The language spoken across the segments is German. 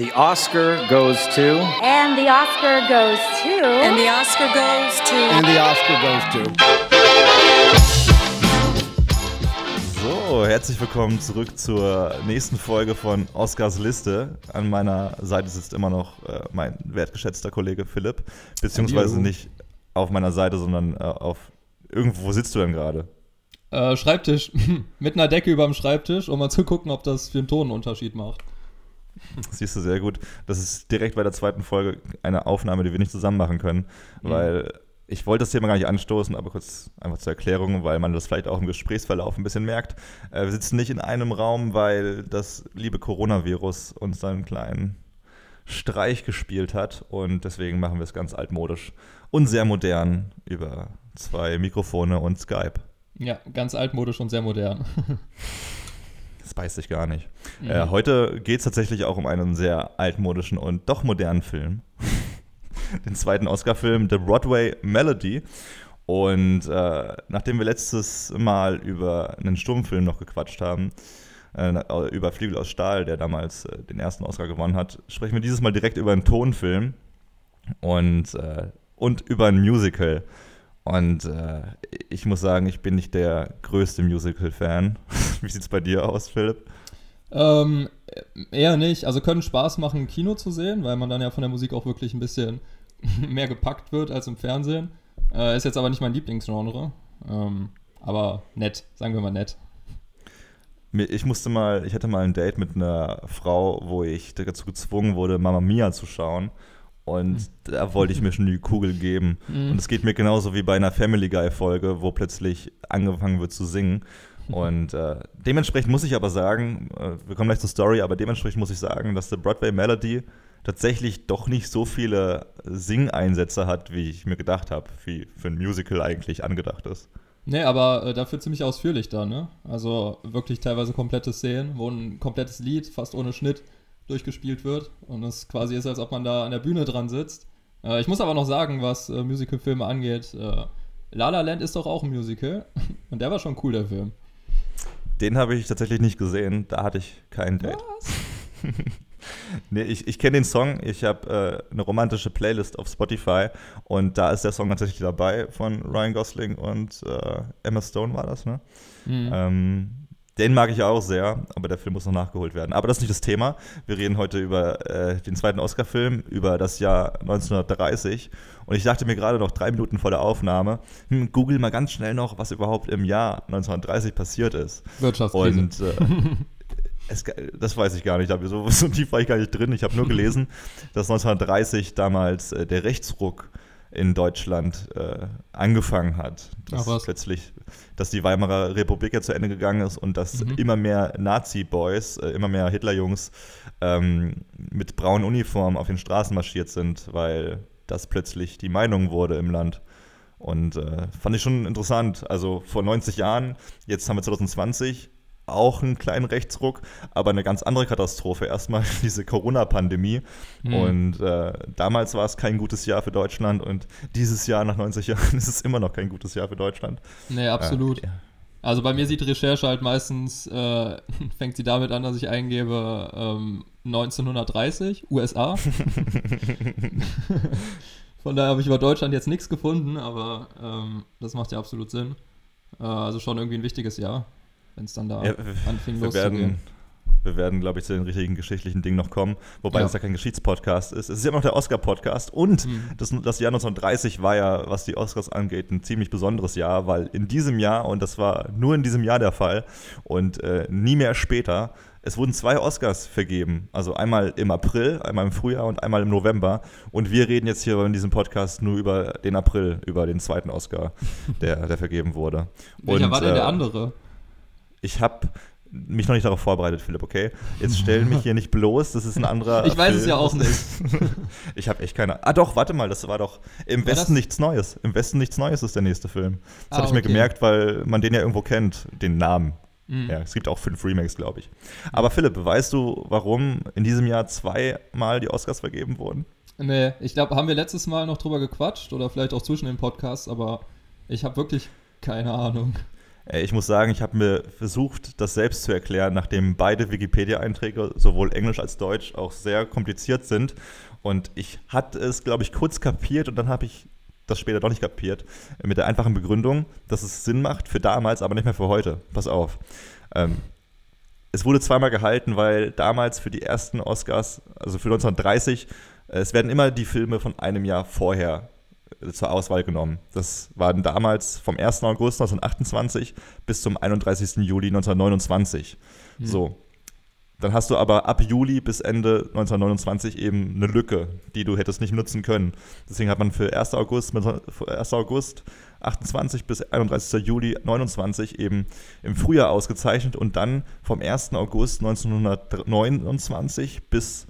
the Oscar goes to. And the Oscar goes to. And the Oscar goes to. And the Oscar goes to. So, herzlich willkommen zurück zur nächsten Folge von Oscars Liste. An meiner Seite sitzt immer noch äh, mein wertgeschätzter Kollege Philipp, beziehungsweise nicht auf meiner Seite, sondern äh, auf irgendwo. Wo sitzt du denn gerade? Äh, Schreibtisch. Mit einer Decke über dem Schreibtisch, um mal zu gucken, ob das für einen Tonenunterschied macht. Siehst du sehr gut. Das ist direkt bei der zweiten Folge eine Aufnahme, die wir nicht zusammen machen können, Mhm. weil ich wollte das Thema gar nicht anstoßen, aber kurz einfach zur Erklärung, weil man das vielleicht auch im Gesprächsverlauf ein bisschen merkt. Äh, wir sitzen nicht in einem Raum, weil das liebe Coronavirus uns da einen kleinen Streich gespielt hat und deswegen machen wir es ganz altmodisch und sehr modern über zwei Mikrofone und Skype. Ja, ganz altmodisch und sehr modern. Das beißt sich gar nicht. Mhm. Äh, heute geht es tatsächlich auch um einen sehr altmodischen und doch modernen Film. Den zweiten Oscar-Film, The Broadway Melody. Und äh, nachdem wir letztes Mal über einen Stummfilm noch gequatscht haben, äh, über Flügel aus Stahl, der damals äh, den ersten Oscar gewonnen hat, sprechen wir dieses Mal direkt über einen Tonfilm und, äh, und über ein Musical. Und äh, ich muss sagen, ich bin nicht der größte Musical-Fan. Wie sieht es bei dir aus, Philipp? ähm, eher nicht. Also können Spaß machen, im Kino zu sehen, weil man dann ja von der Musik auch wirklich ein bisschen mehr gepackt wird als im Fernsehen. Äh, ist jetzt aber nicht mein Lieblingsgenre. Ähm, aber nett, sagen wir mal nett. Ich musste mal, ich hatte mal ein Date mit einer Frau, wo ich dazu gezwungen wurde, Mama Mia zu schauen. Und da wollte ich mir schon die Kugel geben. Und es geht mir genauso wie bei einer Family Guy-Folge, wo plötzlich angefangen wird zu singen. Und äh, dementsprechend muss ich aber sagen, äh, wir kommen gleich zur Story, aber dementsprechend muss ich sagen, dass der Broadway Melody tatsächlich doch nicht so viele Singeinsätze hat, wie ich mir gedacht habe, wie für ein Musical eigentlich angedacht ist. Nee, aber äh, dafür ziemlich ausführlich da, ne? Also wirklich teilweise komplette Szenen, wo ein komplettes Lied fast ohne Schnitt durchgespielt wird und es quasi ist, als ob man da an der Bühne dran sitzt. Äh, ich muss aber noch sagen, was äh, Musicalfilme angeht, äh, La La Land ist doch auch ein Musical und der war schon cool, der Film. Den habe ich tatsächlich nicht gesehen, da hatte ich kein Date. Nee, ich, ich kenne den Song. Ich habe äh, eine romantische Playlist auf Spotify und da ist der Song tatsächlich dabei von Ryan Gosling und äh, Emma Stone war das, ne? Mhm. Ähm, den mag ich auch sehr, aber der Film muss noch nachgeholt werden. Aber das ist nicht das Thema. Wir reden heute über äh, den zweiten Oscar-Film, über das Jahr 1930. Und ich dachte mir gerade noch drei Minuten vor der Aufnahme, hm, google mal ganz schnell noch, was überhaupt im Jahr 1930 passiert ist. Wirtschaftskrise. Und äh, es, das weiß ich gar nicht, so, so tief war ich gar nicht drin. Ich habe nur gelesen, dass 1930 damals äh, der Rechtsruck in Deutschland äh, angefangen hat. Dass Ach plötzlich, dass die Weimarer Republik ja zu Ende gegangen ist und dass Mhm. immer mehr Nazi-Boys, äh, immer mehr Hitlerjungs ähm, mit braunen Uniformen auf den Straßen marschiert sind, weil das plötzlich die Meinung wurde im Land. Und äh, fand ich schon interessant. Also vor 90 Jahren, jetzt haben wir 2020, auch einen kleinen Rechtsruck, aber eine ganz andere Katastrophe. Erstmal diese Corona-Pandemie. Mhm. Und äh, damals war es kein gutes Jahr für Deutschland und dieses Jahr, nach 90 Jahren, ist es immer noch kein gutes Jahr für Deutschland. nee, absolut. Äh. Also bei mir sieht Recherche halt meistens, äh, fängt sie damit an, dass ich eingebe ähm, 1930, USA. Von daher habe ich über Deutschland jetzt nichts gefunden, aber ähm, das macht ja absolut Sinn. Äh, also schon irgendwie ein wichtiges Jahr, wenn es dann da Ja, anfing wir loszugehen. werden, wir werden, glaube ich, zu den richtigen geschichtlichen Dingen noch kommen. Wobei Ja. das ja kein Geschichtspodcast ist. Es ist ja immer noch der Oscar-Podcast. Und Mhm. das, das Jahr 1930 war ja, was die Oscars angeht, ein ziemlich besonderes Jahr, weil in diesem Jahr, und das war nur in diesem Jahr der Fall und äh, nie mehr später, es wurden zwei Oscars vergeben. Also einmal im April, einmal im Frühjahr und einmal im November. Und wir reden jetzt hier in diesem Podcast nur über den April, über den zweiten Oscar, der, der vergeben wurde. Welcher und, war denn der äh, andere? Ich habe mich noch nicht darauf vorbereitet, Philipp, okay? Jetzt stell mich hier nicht bloß, das ist ein anderer. Ich weiß es Film. ja auch nicht. ich habe echt keine. Ah, doch, warte mal, das war doch Im War Westen das- nichts Neues. Im Westen nichts Neues ist der nächste Film. Das Ah, habe ich mir okay. gemerkt, weil man den ja irgendwo kennt, den Namen. Mhm. Ja, es gibt auch fünf Remakes, glaube ich. Aber Philipp, weißt du, warum in diesem Jahr zweimal die Oscars vergeben wurden? Nee, ich glaube, haben wir letztes Mal noch drüber gequatscht oder vielleicht auch zwischen den Podcasts, aber ich habe wirklich keine Ahnung. Äh, Ich muss sagen, ich habe mir versucht, das selbst zu erklären, nachdem beide Wikipedia-Einträge, sowohl Englisch als Deutsch, auch sehr kompliziert sind. Und ich hatte es, glaube ich, kurz kapiert und dann habe ich das später doch nicht kapiert. Mit der einfachen Begründung, dass es Sinn macht für damals, aber nicht mehr für heute. Pass auf. Ähm, es wurde zweimal gehalten, weil damals für die ersten Oscars, also für 1930, äh, es werden immer die Filme von einem Jahr vorher äh, zur Auswahl genommen. Das waren damals vom 1. August 1928 bis zum 31. Juli 1929. So. Dann hast du aber ab Juli bis Ende 1929 eben eine Lücke, die du hättest nicht nutzen können. Deswegen hat man für 1. August, 1. August 28 bis 31. Juli 29 eben im Frühjahr ausgezeichnet und dann vom 1. August 1929 bis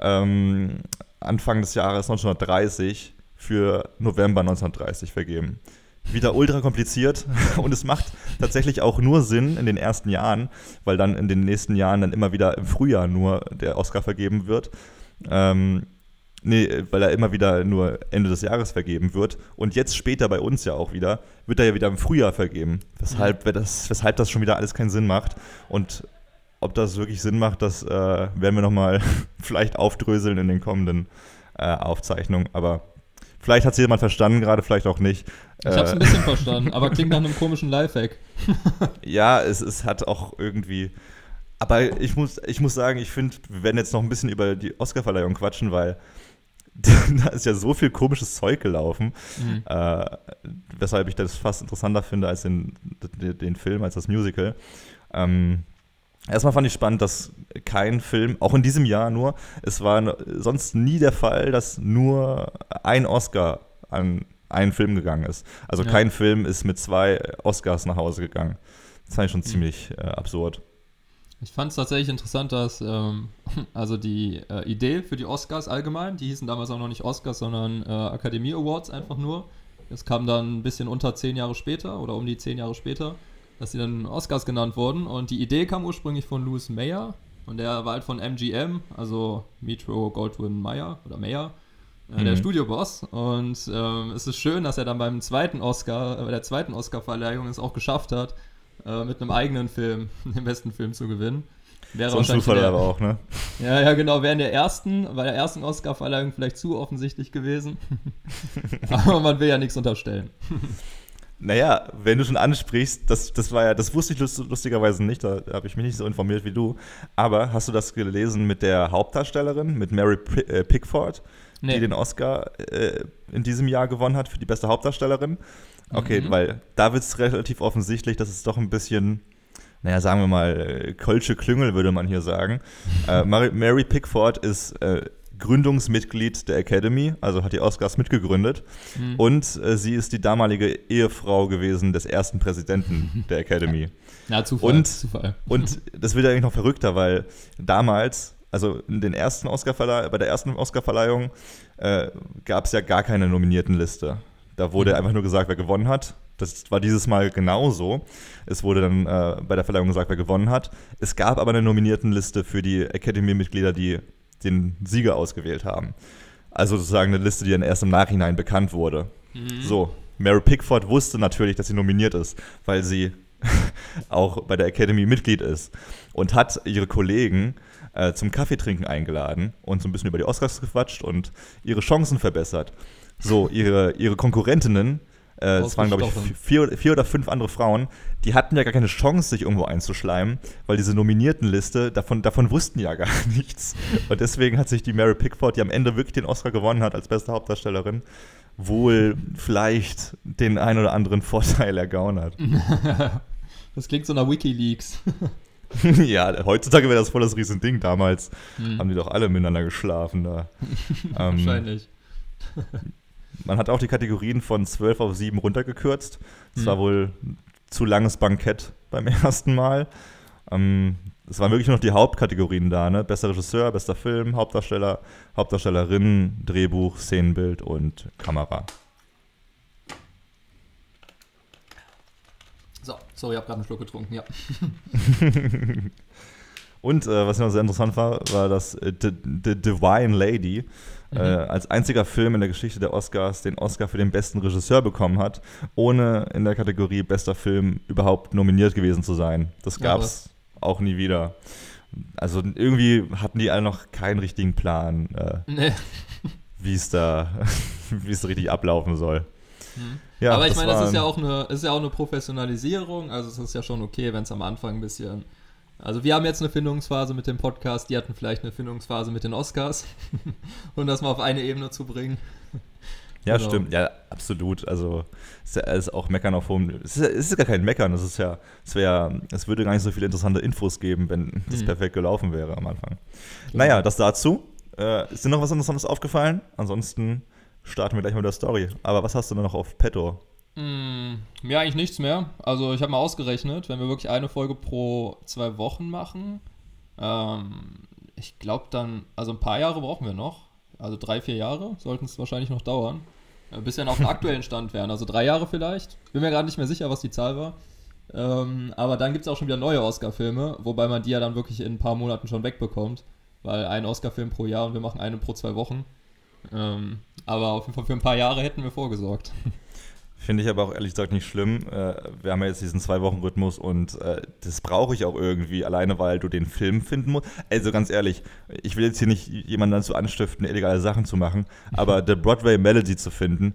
ähm, Anfang des Jahres 1930 für November 1930 vergeben. Wieder ultra kompliziert und es macht tatsächlich auch nur Sinn in den ersten Jahren, weil dann in den nächsten Jahren dann immer wieder im Frühjahr nur der Oscar vergeben wird. Ähm, nee, weil er immer wieder nur Ende des Jahres vergeben wird. Und jetzt später bei uns ja auch wieder, wird er ja wieder im Frühjahr vergeben. Weshalb, das, weshalb das schon wieder alles keinen Sinn macht. Und ob das wirklich Sinn macht, das äh, werden wir nochmal vielleicht aufdröseln in den kommenden äh, Aufzeichnungen. Aber vielleicht hat es jemand verstanden, gerade vielleicht auch nicht. Ich hab's ein bisschen verstanden, aber klingt nach einem komischen Lifehack. Ja, es, es hat auch irgendwie. Aber ich muss, ich muss sagen, ich finde, wir werden jetzt noch ein bisschen über die Oscarverleihung quatschen, weil da ist ja so viel komisches Zeug gelaufen, Mhm. äh, weshalb ich das fast interessanter finde als den, den, den Film, als das Musical. Ähm, erstmal fand ich spannend, dass kein Film, auch in diesem Jahr nur, es war sonst nie der Fall, dass nur ein Oscar an einen Film gegangen ist. Also Ja. kein Film ist mit zwei Oscars nach Hause gegangen. Das fand ich schon ziemlich äh, absurd. Ich fand es tatsächlich interessant, dass ähm, also die äh, Idee für die Oscars allgemein, die hießen damals auch noch nicht Oscars, sondern äh, Akademie Awards einfach nur. Das kam dann ein bisschen unter zehn Jahre später oder um die zehn Jahre später, dass sie dann Oscars genannt wurden. Und die Idee kam ursprünglich von Louis Mayer und der war halt von MGM, also Metro Goldwyn Mayer oder Mayer, äh, der Mhm. Studioboss. Und ähm, es ist schön, dass er dann beim zweiten Oscar, äh, bei der zweiten Oscarverleihung es auch geschafft hat, äh, mit einem eigenen Film den besten Film zu gewinnen. Wäre So ein Zufall der- aber auch, ne? Ja, ja, genau. Wäre in der ersten, bei der ersten Oscar-Verleihung vielleicht zu offensichtlich gewesen. Aber man will ja nichts unterstellen. Naja, wenn du schon ansprichst, das, das war ja, das wusste ich lust, lustigerweise nicht, da habe ich mich nicht so informiert wie du. Aber hast du das gelesen mit der Hauptdarstellerin, mit Mary äh, Pickford, Nee. die den Oscar äh, in diesem Jahr gewonnen hat für die beste Hauptdarstellerin? Okay, Mhm. weil da wird es relativ offensichtlich, dass es doch ein bisschen, naja, sagen wir mal, äh, Kölsche Klüngel, würde man hier sagen. äh, Mary, Mary Pickford ist äh, Gründungsmitglied der Academy, also hat die Oscars mitgegründet. Mhm. Und äh, sie ist die damalige Ehefrau gewesen des ersten Präsidenten der Academy. Ja, Zufall. Und- Zufall. Und das wird eigentlich noch verrückter, weil damals, also in den ersten Oscarverleih bei der ersten Oscarverleihung, äh, gab es ja gar keine Nominiertenliste. Da wurde Mhm. einfach nur gesagt, wer gewonnen hat. Das war dieses Mal genauso. Es wurde dann äh, bei der Verleihung gesagt, wer gewonnen hat. Es gab aber eine Nominiertenliste für die Academy-Mitglieder, die den Sieger ausgewählt haben. Also sozusagen eine Liste, die dann erst im Nachhinein bekannt wurde. So, Mary Pickford wusste natürlich, dass sie nominiert ist, weil sie auch bei der Academy Mitglied ist und hat ihre Kollegen äh, zum Kaffeetrinken eingeladen und so ein bisschen über die Oscars gequatscht und ihre Chancen verbessert. So, ihre, ihre Konkurrentinnen, äh, es waren glaube ich vier, vier oder fünf andere Frauen, die hatten ja gar keine Chance, sich irgendwo einzuschleimen, weil diese Nominiertenliste, davon, davon wussten ja gar nichts. Und deswegen hat sich die Mary Pickford, die am Ende wirklich den Oscar gewonnen hat als beste Hauptdarstellerin, wohl vielleicht den ein oder anderen Vorteil ergaunert. Das klingt so nach Wikileaks. ja, heutzutage wäre das voll das Riesending. Damals Hm. haben die doch alle miteinander geschlafen da. ähm, Wahrscheinlich. Man hat auch die Kategorien von 12 auf 7 runtergekürzt. Das Hm. war wohl ein zu langes Bankett beim ersten Mal. Ähm, es waren wirklich nur noch die Hauptkategorien da, ne? Bester Regisseur, bester Film, Hauptdarsteller, Hauptdarstellerin, Drehbuch, Szenenbild und Kamera. So, sorry, ich habe gerade einen Schluck getrunken, ja. Und äh, was noch sehr interessant war, war, dass äh, The, The Divine Lady äh, als einziger Film in der Geschichte der Oscars den Oscar für den besten Regisseur bekommen hat, ohne in der Kategorie bester Film überhaupt nominiert gewesen zu sein. Das Ja, gab es auch nie wieder. Also irgendwie hatten die alle noch keinen richtigen Plan, äh, Nee. wie es da, wie es richtig ablaufen soll. Ja, Mhm. Aber ich meine, das ist ja, auch eine, ist ja auch eine Professionalisierung. Also es ist ja schon okay, wenn es am Anfang ein bisschen. Also wir haben jetzt eine Findungsphase mit dem Podcast, die hatten vielleicht eine Findungsphase mit den Oscars. Und das mal auf eine Ebene zu bringen. Ja, Genau. stimmt, ja, absolut. Also es ist, ja, es ist auch Meckern auf hohem. Es ist, es ist gar kein Meckern, es ist ja, es wäre, es würde gar nicht so viele interessante Infos geben, wenn das Mhm. perfekt gelaufen wäre am Anfang. Naja, das dazu. Äh, ist dir noch was Interessantes aufgefallen? Ansonsten starten wir gleich mit der Story. Aber was hast du denn noch auf Petto? Mm, mir eigentlich nichts mehr. Also ich habe mal ausgerechnet, wenn wir wirklich eine Folge pro zwei Wochen machen, ähm, ich glaube dann, also ein paar Jahre brauchen wir noch. Also drei, vier Jahre sollten es wahrscheinlich noch dauern. Äh, bis wir dann auf dem aktuellen Stand wären. Also drei Jahre vielleicht. Bin mir gerade nicht mehr sicher, was die Zahl war. Ähm, aber dann gibt es auch schon wieder neue Oscar-Filme, wobei man die ja dann wirklich in ein paar Monaten schon wegbekommt. Weil ein Oscar-Film pro Jahr und wir machen einen pro zwei Wochen. Ähm, aber auf jeden Fall für ein paar Jahre hätten wir vorgesorgt. Finde ich aber auch ehrlich gesagt nicht schlimm. Äh, wir haben ja jetzt diesen Zwei-Wochen-Rhythmus und äh, das brauche ich auch irgendwie, alleine weil du den Film finden musst. Also ganz ehrlich, ich will jetzt hier nicht jemanden dazu anstiften, illegale Sachen zu machen, aber The Broadway Melody zu finden,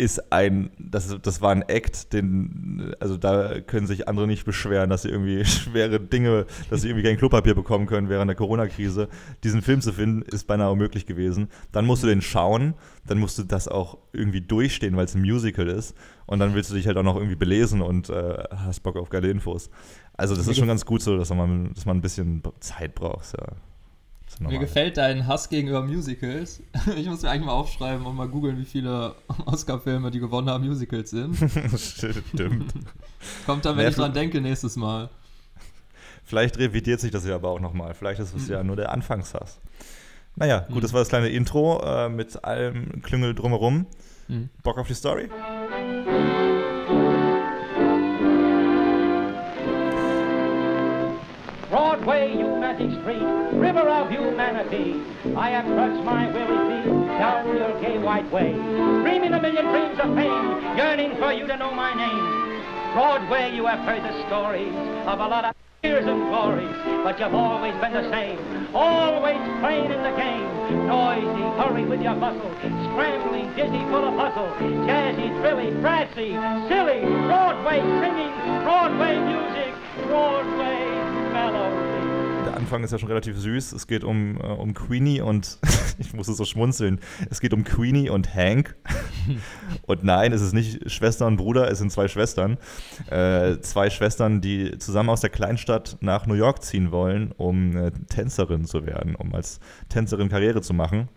ist ein, das, das war ein Act, den, also da können sich andere nicht beschweren, dass sie irgendwie schwere Dinge, dass sie irgendwie kein Klopapier bekommen können während der Corona-Krise. Diesen Film zu finden, ist beinahe unmöglich gewesen. Dann musst du den schauen, dann musst du das auch irgendwie durchstehen, weil es ein Musical ist. Und dann willst du dich halt auch noch irgendwie belesen und äh, hast Bock auf geile Infos. Also das ist schon ganz gut so, dass man, dass man ein bisschen Zeit braucht. Ja Mir gefällt dein Hass gegenüber Musicals. Ich muss mir eigentlich mal aufschreiben und mal googeln, wie viele Oscar-Filme, die gewonnen haben, Musicals sind. Stimmt. Kommt dann, wenn Nee, ich dran denke, nächstes Mal. Vielleicht revidiert sich das ja aber auch nochmal. Vielleicht ist es Mhm. ja nur der Anfangshass. Naja, gut, das war das kleine Intro äh, mit allem Klüngel drumherum. Mhm. Bock auf die Story? Broadway, humanity street, river of humanity. I have trudged my weary feet down your gay white way, dreaming a million dreams of fame, yearning for you to know my name. Broadway, you have heard the stories of a lot of years and glories, but you've always been the same, always playing in the game. Noisy, hurry with your bustle, scrambling, dizzy, full of hustle, jazzy, thrilly, brassy, silly, Broadway singing, Broadway music, Broadway Anfang ist ja schon relativ süß. Es geht um, äh, um Queenie und ich musste so schmunzeln. Es geht um Queenie und Hank. und nein, es ist nicht Schwester und Bruder, es sind zwei Schwestern. Äh, zwei Schwestern, die zusammen aus der Kleinstadt nach New York ziehen wollen, um äh, Tänzerin zu werden, um als Tänzerin Karriere zu machen.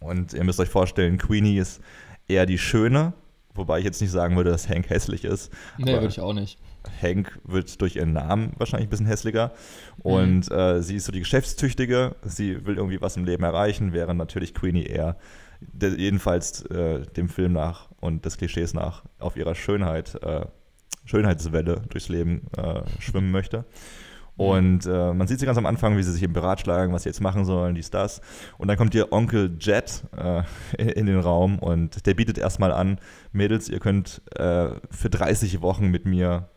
Und ihr müsst euch vorstellen, Queenie ist eher die Schöne, wobei ich jetzt nicht sagen würde, dass Hank hässlich ist. Nee, würde ich auch nicht. Hank wird durch ihren Namen wahrscheinlich ein bisschen hässlicher. Und äh, sie ist so die Geschäftstüchtige. Sie will irgendwie was im Leben erreichen, während natürlich Queenie eher, der, jedenfalls äh, dem Film nach und des Klischees nach, auf ihrer Schönheit, äh, Schönheitswelle durchs Leben äh, schwimmen möchte. Und äh, man sieht sie ganz am Anfang, wie sie sich eben beratschlagen, was sie jetzt machen sollen, dies, das. Und dann kommt ihr Onkel Jet äh, in, in den Raum und der bietet erstmal an, Mädels, ihr könnt äh, für 30 Wochen mit mir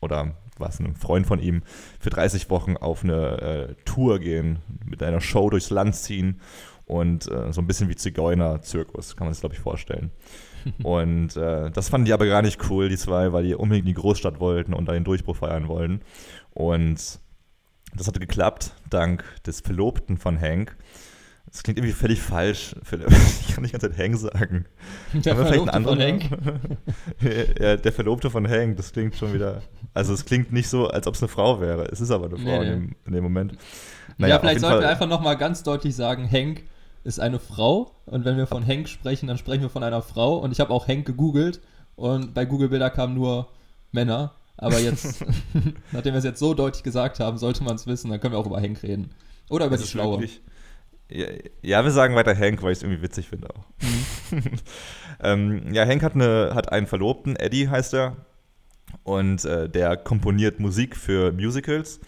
oder was, ein Freund von ihm, für 30 Wochen auf eine äh, Tour gehen, mit einer Show durchs Land ziehen und äh, so ein bisschen wie Zigeuner-Zirkus, kann man sich, glaube ich, vorstellen. und äh, das fanden die aber gar nicht cool, die zwei, weil die unbedingt in die Großstadt wollten und da den Durchbruch feiern wollten. Und das hatte geklappt, dank des Verlobten von Hank. Das klingt irgendwie völlig falsch. Ich kann nicht ganz Zeit Hank sagen. Der Haben Verlobte von Hank. ja, der Verlobte von Hank, das klingt schon wieder. Also, es klingt nicht so, als ob es eine Frau wäre. Es ist aber eine Frau Nee, in, nee. dem, in dem Moment. ja, auf vielleicht sollten wir einfach nochmal ganz deutlich sagen, Hank ist eine Frau. Und wenn wir von Hank sprechen, dann sprechen wir von einer Frau. Und ich habe auch Hank gegoogelt. Und bei Google Bilder kamen nur Männer. Aber jetzt, nachdem wir es jetzt so deutlich gesagt haben, sollte man es wissen. Dann können wir auch über Hank reden. Oder über Es die Schlaue. wirklich- Ja, ja, wir sagen weiter Hank, weil ich es irgendwie witzig finde auch. Mhm. ähm, ja, Hank hat, eine, hat einen Verlobten, Eddie heißt er. Und äh, der komponiert Musik für Musicals.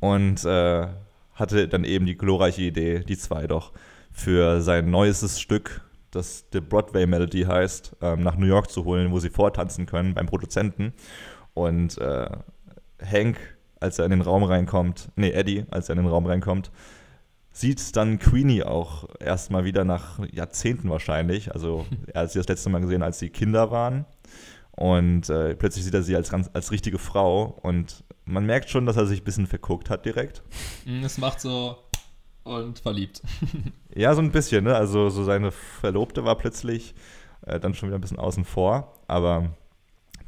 Und äh, hatte dann eben die glorreiche Idee, die zwei doch für sein neuestes Stück, das The Broadway Melody heißt, ähm, nach New York zu holen, wo sie vortanzen können beim Produzenten. Und äh, Hank, als er in den Raum reinkommt, nee, Eddie, als er in den Raum reinkommt, sieht dann Queenie auch erstmal wieder nach Jahrzehnten wahrscheinlich. Also er hat sie das letzte Mal gesehen, als sie Kinder waren. Und äh, plötzlich sieht er sie als, als richtige Frau. Und man merkt schon, dass er sich ein bisschen verguckt hat direkt. Mm, es macht so und verliebt. ja, so ein bisschen, ne? Also so seine Verlobte war plötzlich äh, dann schon wieder ein bisschen außen vor. Aber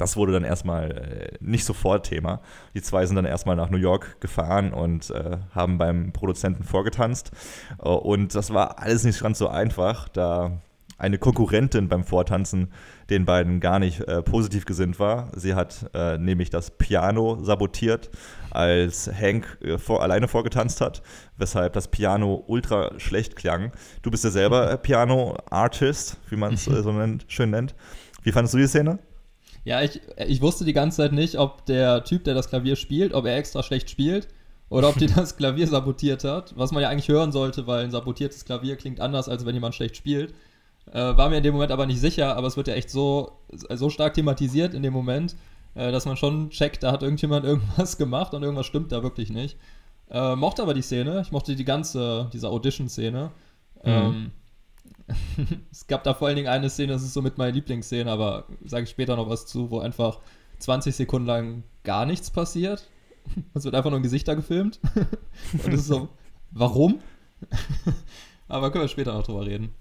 das wurde dann erstmal äh, nicht sofort Thema. Die zwei sind dann erstmal nach New York gefahren und äh, haben beim Produzenten vorgetanzt. Äh, und das war alles nicht ganz so einfach, da eine Konkurrentin beim Vortanzen den beiden gar nicht äh, positiv gesinnt war. Sie hat äh, nämlich das Piano sabotiert, als Hank äh, vor, alleine vorgetanzt hat, weshalb das Piano ultra schlecht klang. Du bist ja selber Piano-Artist, wie man es so nennt, schön nennt. Wie fandest du die Szene? Ja, ich, ich wusste die ganze Zeit nicht, ob der Typ, der das Klavier spielt, ob er extra schlecht spielt oder ob die das Klavier sabotiert hat. Was man ja eigentlich hören sollte, weil ein sabotiertes Klavier klingt anders, als wenn jemand schlecht spielt. Äh, war mir in dem Moment aber nicht sicher, aber es wird ja echt so, so stark thematisiert in dem Moment, äh, dass man schon checkt, da hat irgendjemand irgendwas gemacht und irgendwas stimmt da wirklich nicht. Äh, mochte aber die Szene, ich mochte die ganze, diese Audition-Szene. Mhm. Ähm, es gab da vor allen Dingen eine Szene, das ist so mit meiner Lieblingsszene, aber sage ich später noch was zu, wo einfach 20 Sekunden lang gar nichts passiert. Es wird einfach nur ein Gesichter gefilmt. Und es ist so, warum? aber können wir später noch drüber reden.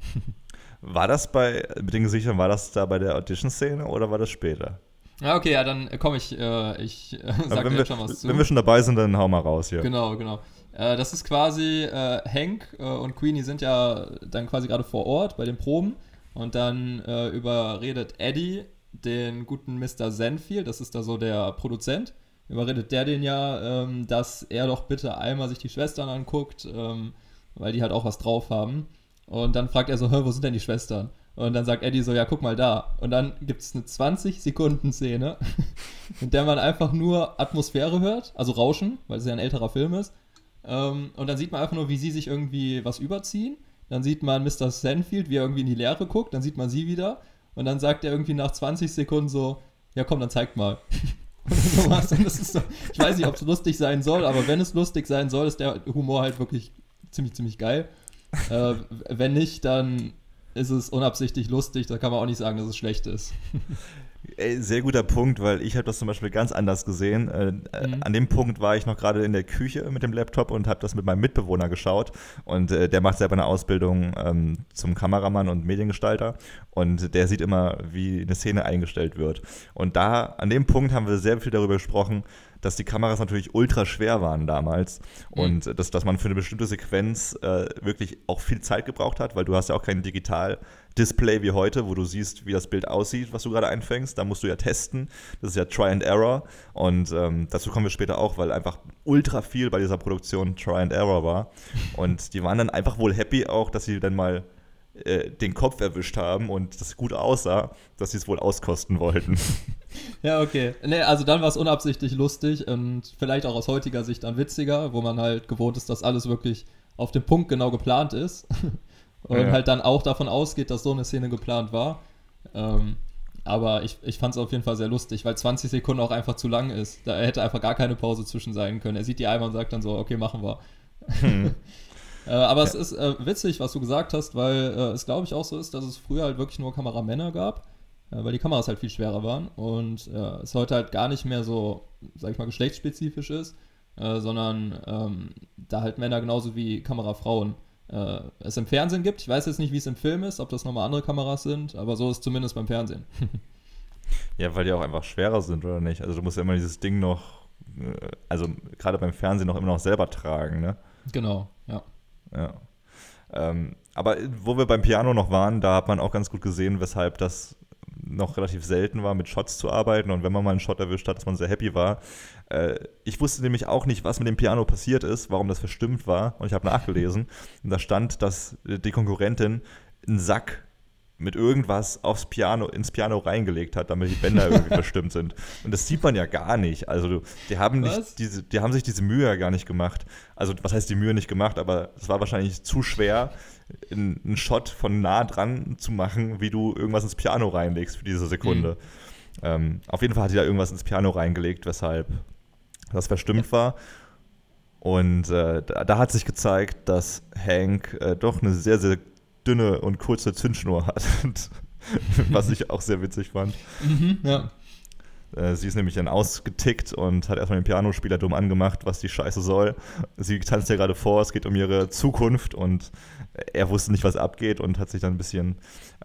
War das bei, mit den Gesichtern, war das da bei der Audition-Szene oder war das später? Ja, okay, ja, dann komm ich, äh, ich äh, sag dir schon was zu. Wenn wir schon dabei sind, dann hau mal raus hier. Genau, genau. Äh, das ist quasi, äh, Hank äh, und Queenie sind ja dann quasi gerade vor Ort bei den Proben und dann äh, überredet Eddie den guten Mr. Zenfield, das ist da so der Produzent, überredet der den ja, ähm, dass er doch bitte einmal sich die Schwestern anguckt, ähm, weil die halt auch was drauf haben. Und dann fragt er so, wo sind denn die Schwestern? Und dann sagt Eddie so, ja, guck mal da. Und dann gibt es eine 20-Sekunden-Szene, in der man einfach nur Atmosphäre hört, also Rauschen, weil es ja ein älterer Film ist. Ähm, und dann sieht man einfach nur, wie sie sich irgendwie was überziehen. Dann sieht man Mr. Stanfield, wie er irgendwie in die Leere guckt. Dann sieht man sie wieder. Und dann sagt er irgendwie nach 20 Sekunden so, ja komm, dann zeigt mal. so ich weiß nicht, ob es lustig sein soll, aber wenn es lustig sein soll, ist der Humor halt wirklich ziemlich, ziemlich geil. Äh, wenn nicht, dann ist es unabsichtlich lustig. Da kann man auch nicht sagen, dass es schlecht ist. Ey, sehr guter Punkt, weil ich habe das zum Beispiel ganz anders gesehen. Äh, äh, mhm. An dem Punkt war ich noch gerade in der Küche mit dem Laptop und habe das mit meinem Mitbewohner geschaut. Und äh, der macht selber eine Ausbildung ähm, zum Kameramann und Mediengestalter. Und der sieht immer, wie eine Szene eingestellt wird. Und da, an dem Punkt haben wir sehr viel darüber gesprochen, dass die Kameras natürlich ultra schwer waren damals mhm. und dass, dass man für eine bestimmte Sequenz äh, wirklich auch viel Zeit gebraucht hat, weil du hast ja auch kein Digital-Display wie heute, wo du siehst, wie das Bild aussieht, was du gerade einfängst. Da musst du ja testen. Das ist ja Try and Error und ähm, dazu kommen wir später auch, weil einfach ultra viel bei dieser Produktion Try and Error war und die waren dann einfach wohl happy auch, dass sie dann mal äh, den Kopf erwischt haben und das gut aussah, dass sie es wohl auskosten wollten. Ja, okay. Nee, also dann war es unabsichtlich lustig und vielleicht auch aus heutiger Sicht dann witziger, wo man halt gewohnt ist, dass alles wirklich auf den Punkt genau geplant ist. und ja. halt dann auch davon ausgeht, dass so eine Szene geplant war. Ähm, aber ich, ich fand es auf jeden Fall sehr lustig, weil 20 Sekunden auch einfach zu lang ist. Da hätte einfach gar keine Pause zwischen sein können. Er sieht die einmal und sagt dann so, okay, machen wir. Hm. Äh, aber ja. es ist äh, witzig, was du gesagt hast, weil äh, es glaube ich auch so ist, dass es früher halt wirklich nur Kameramänner gab, äh, weil die Kameras halt viel schwerer waren und es heute halt gar nicht mehr so, sag ich mal, geschlechtsspezifisch ist, sondern ähm, da halt Männer genauso wie Kamerafrauen es im Fernsehen gibt. Ich weiß jetzt nicht, wie es im Film ist, ob das nochmal andere Kameras sind, aber so ist es zumindest beim Fernsehen. ja, weil die auch einfach schwerer sind, oder nicht? Also du musst ja immer dieses Ding noch, also gerade beim Fernsehen noch immer noch selber tragen, ne? Genau, ja. Ja. Ähm, aber wo wir beim Piano noch waren, da hat man auch ganz gut gesehen, weshalb das noch relativ selten war, mit Shots zu arbeiten und wenn man mal einen Shot erwischt hat, dass man sehr happy war. Äh, ich wusste nämlich auch nicht, was mit dem Piano passiert ist, warum das verstimmt war und ich habe nachgelesen und da stand, dass die Konkurrentin einen Sack mit irgendwas aufs Piano, ins Piano reingelegt hat, damit die Bänder irgendwie bestimmt sind. Und das sieht man ja gar nicht. Also die haben Was? nicht diese, die haben sich diese Mühe ja gar nicht gemacht. Also was heißt die Mühe nicht gemacht, aber es war wahrscheinlich zu schwer, in- einen Shot von nah dran zu machen, wie du irgendwas ins Piano reinlegst für diese Sekunde. Ähm, auf jeden Fall hat die da irgendwas ins Piano reingelegt, weshalb das verstimmt war. Und äh, da, da hat sich gezeigt, dass Hank äh, doch eine sehr, sehr dünne und kurze Zündschnur hat. Was ich auch sehr witzig fand. Mhm, ja. Äh, sie ist nämlich dann ausgetickt und hat erstmal den Pianospieler dumm angemacht, was die Scheiße soll. Sie tanzt ja gerade vor, es geht um ihre Zukunft und er wusste nicht, was abgeht und hat sich dann ein bisschen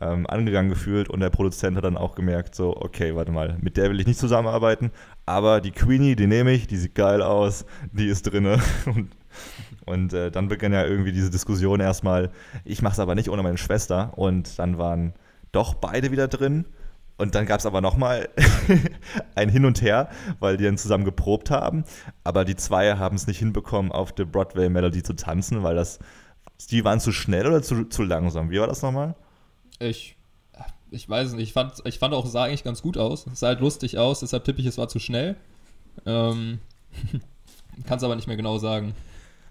ähm, angegangen gefühlt und der Produzent hat dann auch gemerkt, so, okay, warte mal, mit der will ich nicht zusammenarbeiten, aber die Queenie, die nehme ich, die sieht geil aus, die ist drinne und und äh, dann begann ja irgendwie diese Diskussion erstmal, ich mache es aber nicht ohne meine Schwester. Und dann waren doch beide wieder drin. Und dann gab es aber nochmal ein Hin und Her, weil die dann zusammen geprobt haben. Aber die zwei haben es nicht hinbekommen, auf der Broadway Melody zu tanzen, weil das, die waren zu schnell oder zu, zu langsam. Wie war das nochmal? Ich, ich weiß nicht, ich fand, ich fand auch, es sah eigentlich ganz gut aus. Es sah halt lustig aus, deshalb tippe ich, es war zu schnell. Ähm, Kann es aber nicht mehr genau sagen.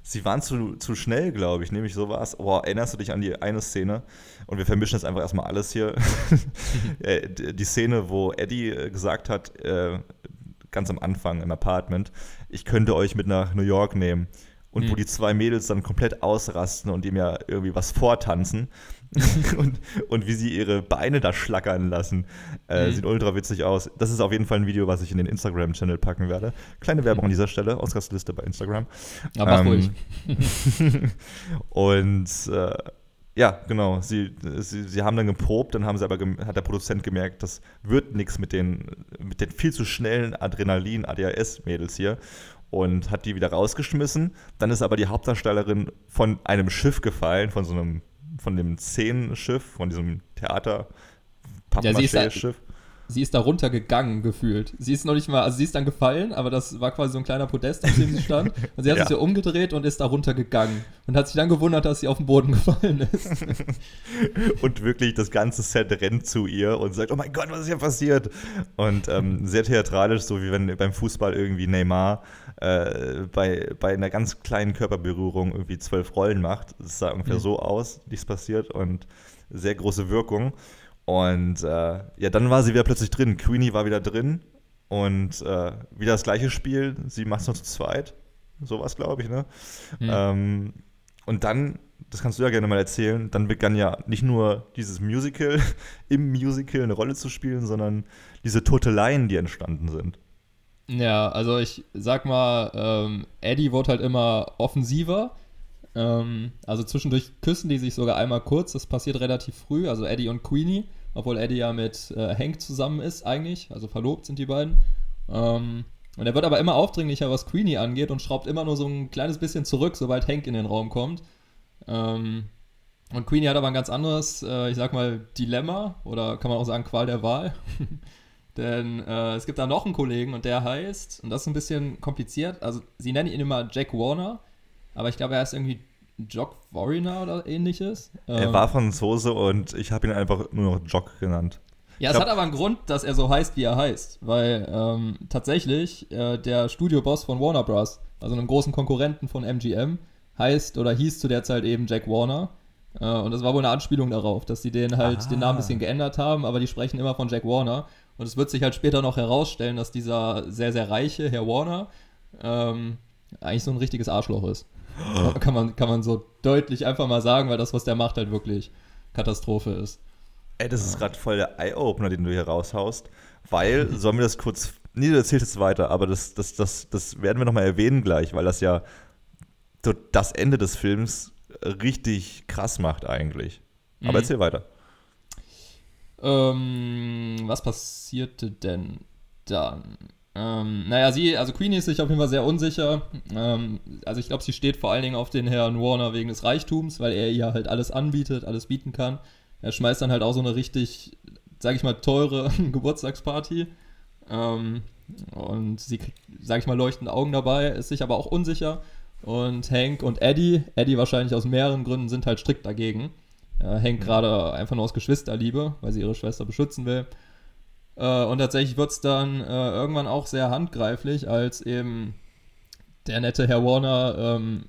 Sie waren zu, zu schnell, glaube ich, nämlich so war es. Boah, erinnerst du dich an die eine Szene? Und wir vermischen jetzt einfach erstmal alles hier. Äh, die Szene, wo Eddie äh, gesagt hat, äh, ganz am Anfang im Apartment, ich könnte euch mit nach New York nehmen. Und wo Hm. die zwei Mädels dann komplett ausrasten und ihm ja irgendwie was vortanzen. und, und wie sie ihre Beine da schlackern lassen. Äh, Mhm. Sieht ultra witzig aus. Das ist auf jeden Fall ein Video, was ich in den Instagram-Channel packen werde. Kleine Werbung an dieser Stelle, Oscarsliste bei Instagram. Aber mach Ähm, ruhig. und äh, ja, genau, sie, sie, sie haben dann geprobt, dann haben sie aber hat der Produzent gemerkt, das wird nichts mit den, mit den viel zu schnellen Adrenalin-ADHS-Mädels hier und hat die wieder rausgeschmissen. Dann ist aber die Hauptdarstellerin von einem Schiff gefallen, von so einem, von dem Szenenschiff, von diesem Theater. Pappmaché-Schiff. Sie ist da runtergegangen gefühlt. Sie ist noch nicht mal, also sie ist dann gefallen, aber das war quasi so ein kleiner Podest, auf dem sie stand. Und sie hat Ja. sich so umgedreht und ist da runtergegangen. Und hat sich dann gewundert, dass sie auf den Boden gefallen ist. und wirklich das ganze Set rennt zu ihr und sagt, oh mein Gott, was ist hier passiert? Und ähm, sehr theatralisch, so wie wenn beim Fußball irgendwie Neymar äh, bei, bei einer ganz kleinen Körperberührung irgendwie zwölf Rollen macht. Es sah ungefähr Mhm. so aus, wie es passiert und sehr große Wirkung. Und äh, ja, dann war sie wieder plötzlich drin. Queenie war wieder drin und äh, wieder das gleiche Spiel. Sie macht es nur zu zweit. Sowas, glaube ich, ne? Mhm. Ähm, und dann, das kannst du ja gerne mal erzählen, dann begann ja nicht nur dieses Musical im Musical eine Rolle zu spielen, sondern diese Toteleien, die entstanden sind. Ja, also ich sag mal, ähm, Eddie wurde halt immer offensiver. Ähm, also zwischendurch küssen die sich sogar einmal kurz. Das passiert relativ früh. Also Eddie und Queenie, obwohl Eddie ja mit äh, Hank zusammen ist eigentlich. Also verlobt sind die beiden. Ähm, und er wird aber immer aufdringlicher, was Queenie angeht und schraubt immer nur so ein kleines bisschen zurück, sobald Hank in den Raum kommt. Ähm, und Queenie hat aber ein ganz anderes, äh, ich sag mal, Dilemma oder kann man auch sagen Qual der Wahl. Denn äh, es gibt da noch einen Kollegen und der heißt, und das ist ein bisschen kompliziert, also sie nennen ihn immer Jack Warner, aber ich glaube, er ist irgendwie Jock Wariner oder ähnliches. Er Ähm, war Franzose und ich habe ihn einfach nur noch Jock genannt. ja, es hat aber einen Grund, dass er so heißt, wie er heißt, weil ähm, tatsächlich äh, der Studioboss von Warner Bros., also einem großen Konkurrenten von MGM, heißt oder hieß zu der Zeit eben Jack Warner. Äh, und das war wohl eine Anspielung darauf, dass sie den halt den Namen ein bisschen geändert haben, aber die sprechen immer von Jack Warner. Und es wird sich halt später noch herausstellen, dass dieser sehr, sehr reiche Herr Warner ähm, eigentlich so ein richtiges Arschloch ist. Kann, man, kann man so deutlich einfach mal sagen, weil das, was der macht, halt wirklich Katastrophe ist. Ey, das ist gerade voll der Eye-Opener, den du hier raushaust. Weil, sollen wir das kurz. Nee, du erzählst es weiter, aber das, das, das, das werden wir nochmal erwähnen gleich, weil das ja so das Ende des Films richtig krass macht eigentlich. Aber Mhm. erzähl weiter. Ähm, was passierte denn dann? Ähm, naja, sie, also Queenie ist sich auf jeden Fall sehr unsicher. Ähm, also ich glaube, sie steht vor allen Dingen auf den Herrn Warner wegen des Reichtums, weil er ihr halt alles anbietet, alles bieten kann. Er schmeißt dann halt auch so eine richtig, sag ich mal, teure Geburtstagsparty. Ähm, und sie kriegt, sag ich mal, leuchtende Augen dabei, ist sich aber auch unsicher. Und Hank und Eddie, Eddie wahrscheinlich aus mehreren Gründen, sind halt strikt dagegen. Äh, Hank gerade einfach nur aus Geschwisterliebe, weil sie ihre Schwester beschützen will. Äh, und tatsächlich wird es dann äh, irgendwann auch sehr handgreiflich, als eben der nette Herr Warner, ähm,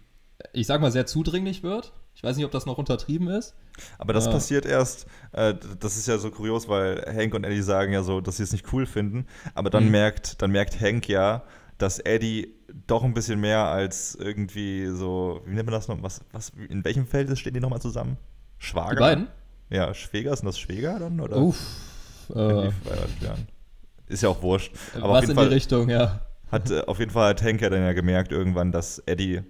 ich sag mal, sehr zudringlich wird. Ich weiß nicht, ob das noch untertrieben ist. Aber das Ja. passiert erst, äh, das ist ja so kurios, weil Hank und Eddie sagen ja so, dass sie es nicht cool finden. Aber dann Mhm. merkt, dann merkt Hank ja, dass Eddie doch ein bisschen mehr als irgendwie so, wie nennt man das noch? Was, was, in welchem Feld stehen die nochmal zusammen? Schwager? Die beiden? Ja, Schwäger, sind das Schwäger dann? Oder? Uff. Äh? Ist ja auch wurscht. Aber was auf jeden in Fall die Richtung, ja. hat, äh, auf jeden Fall hat Hank ja dann ja gemerkt irgendwann, dass Eddie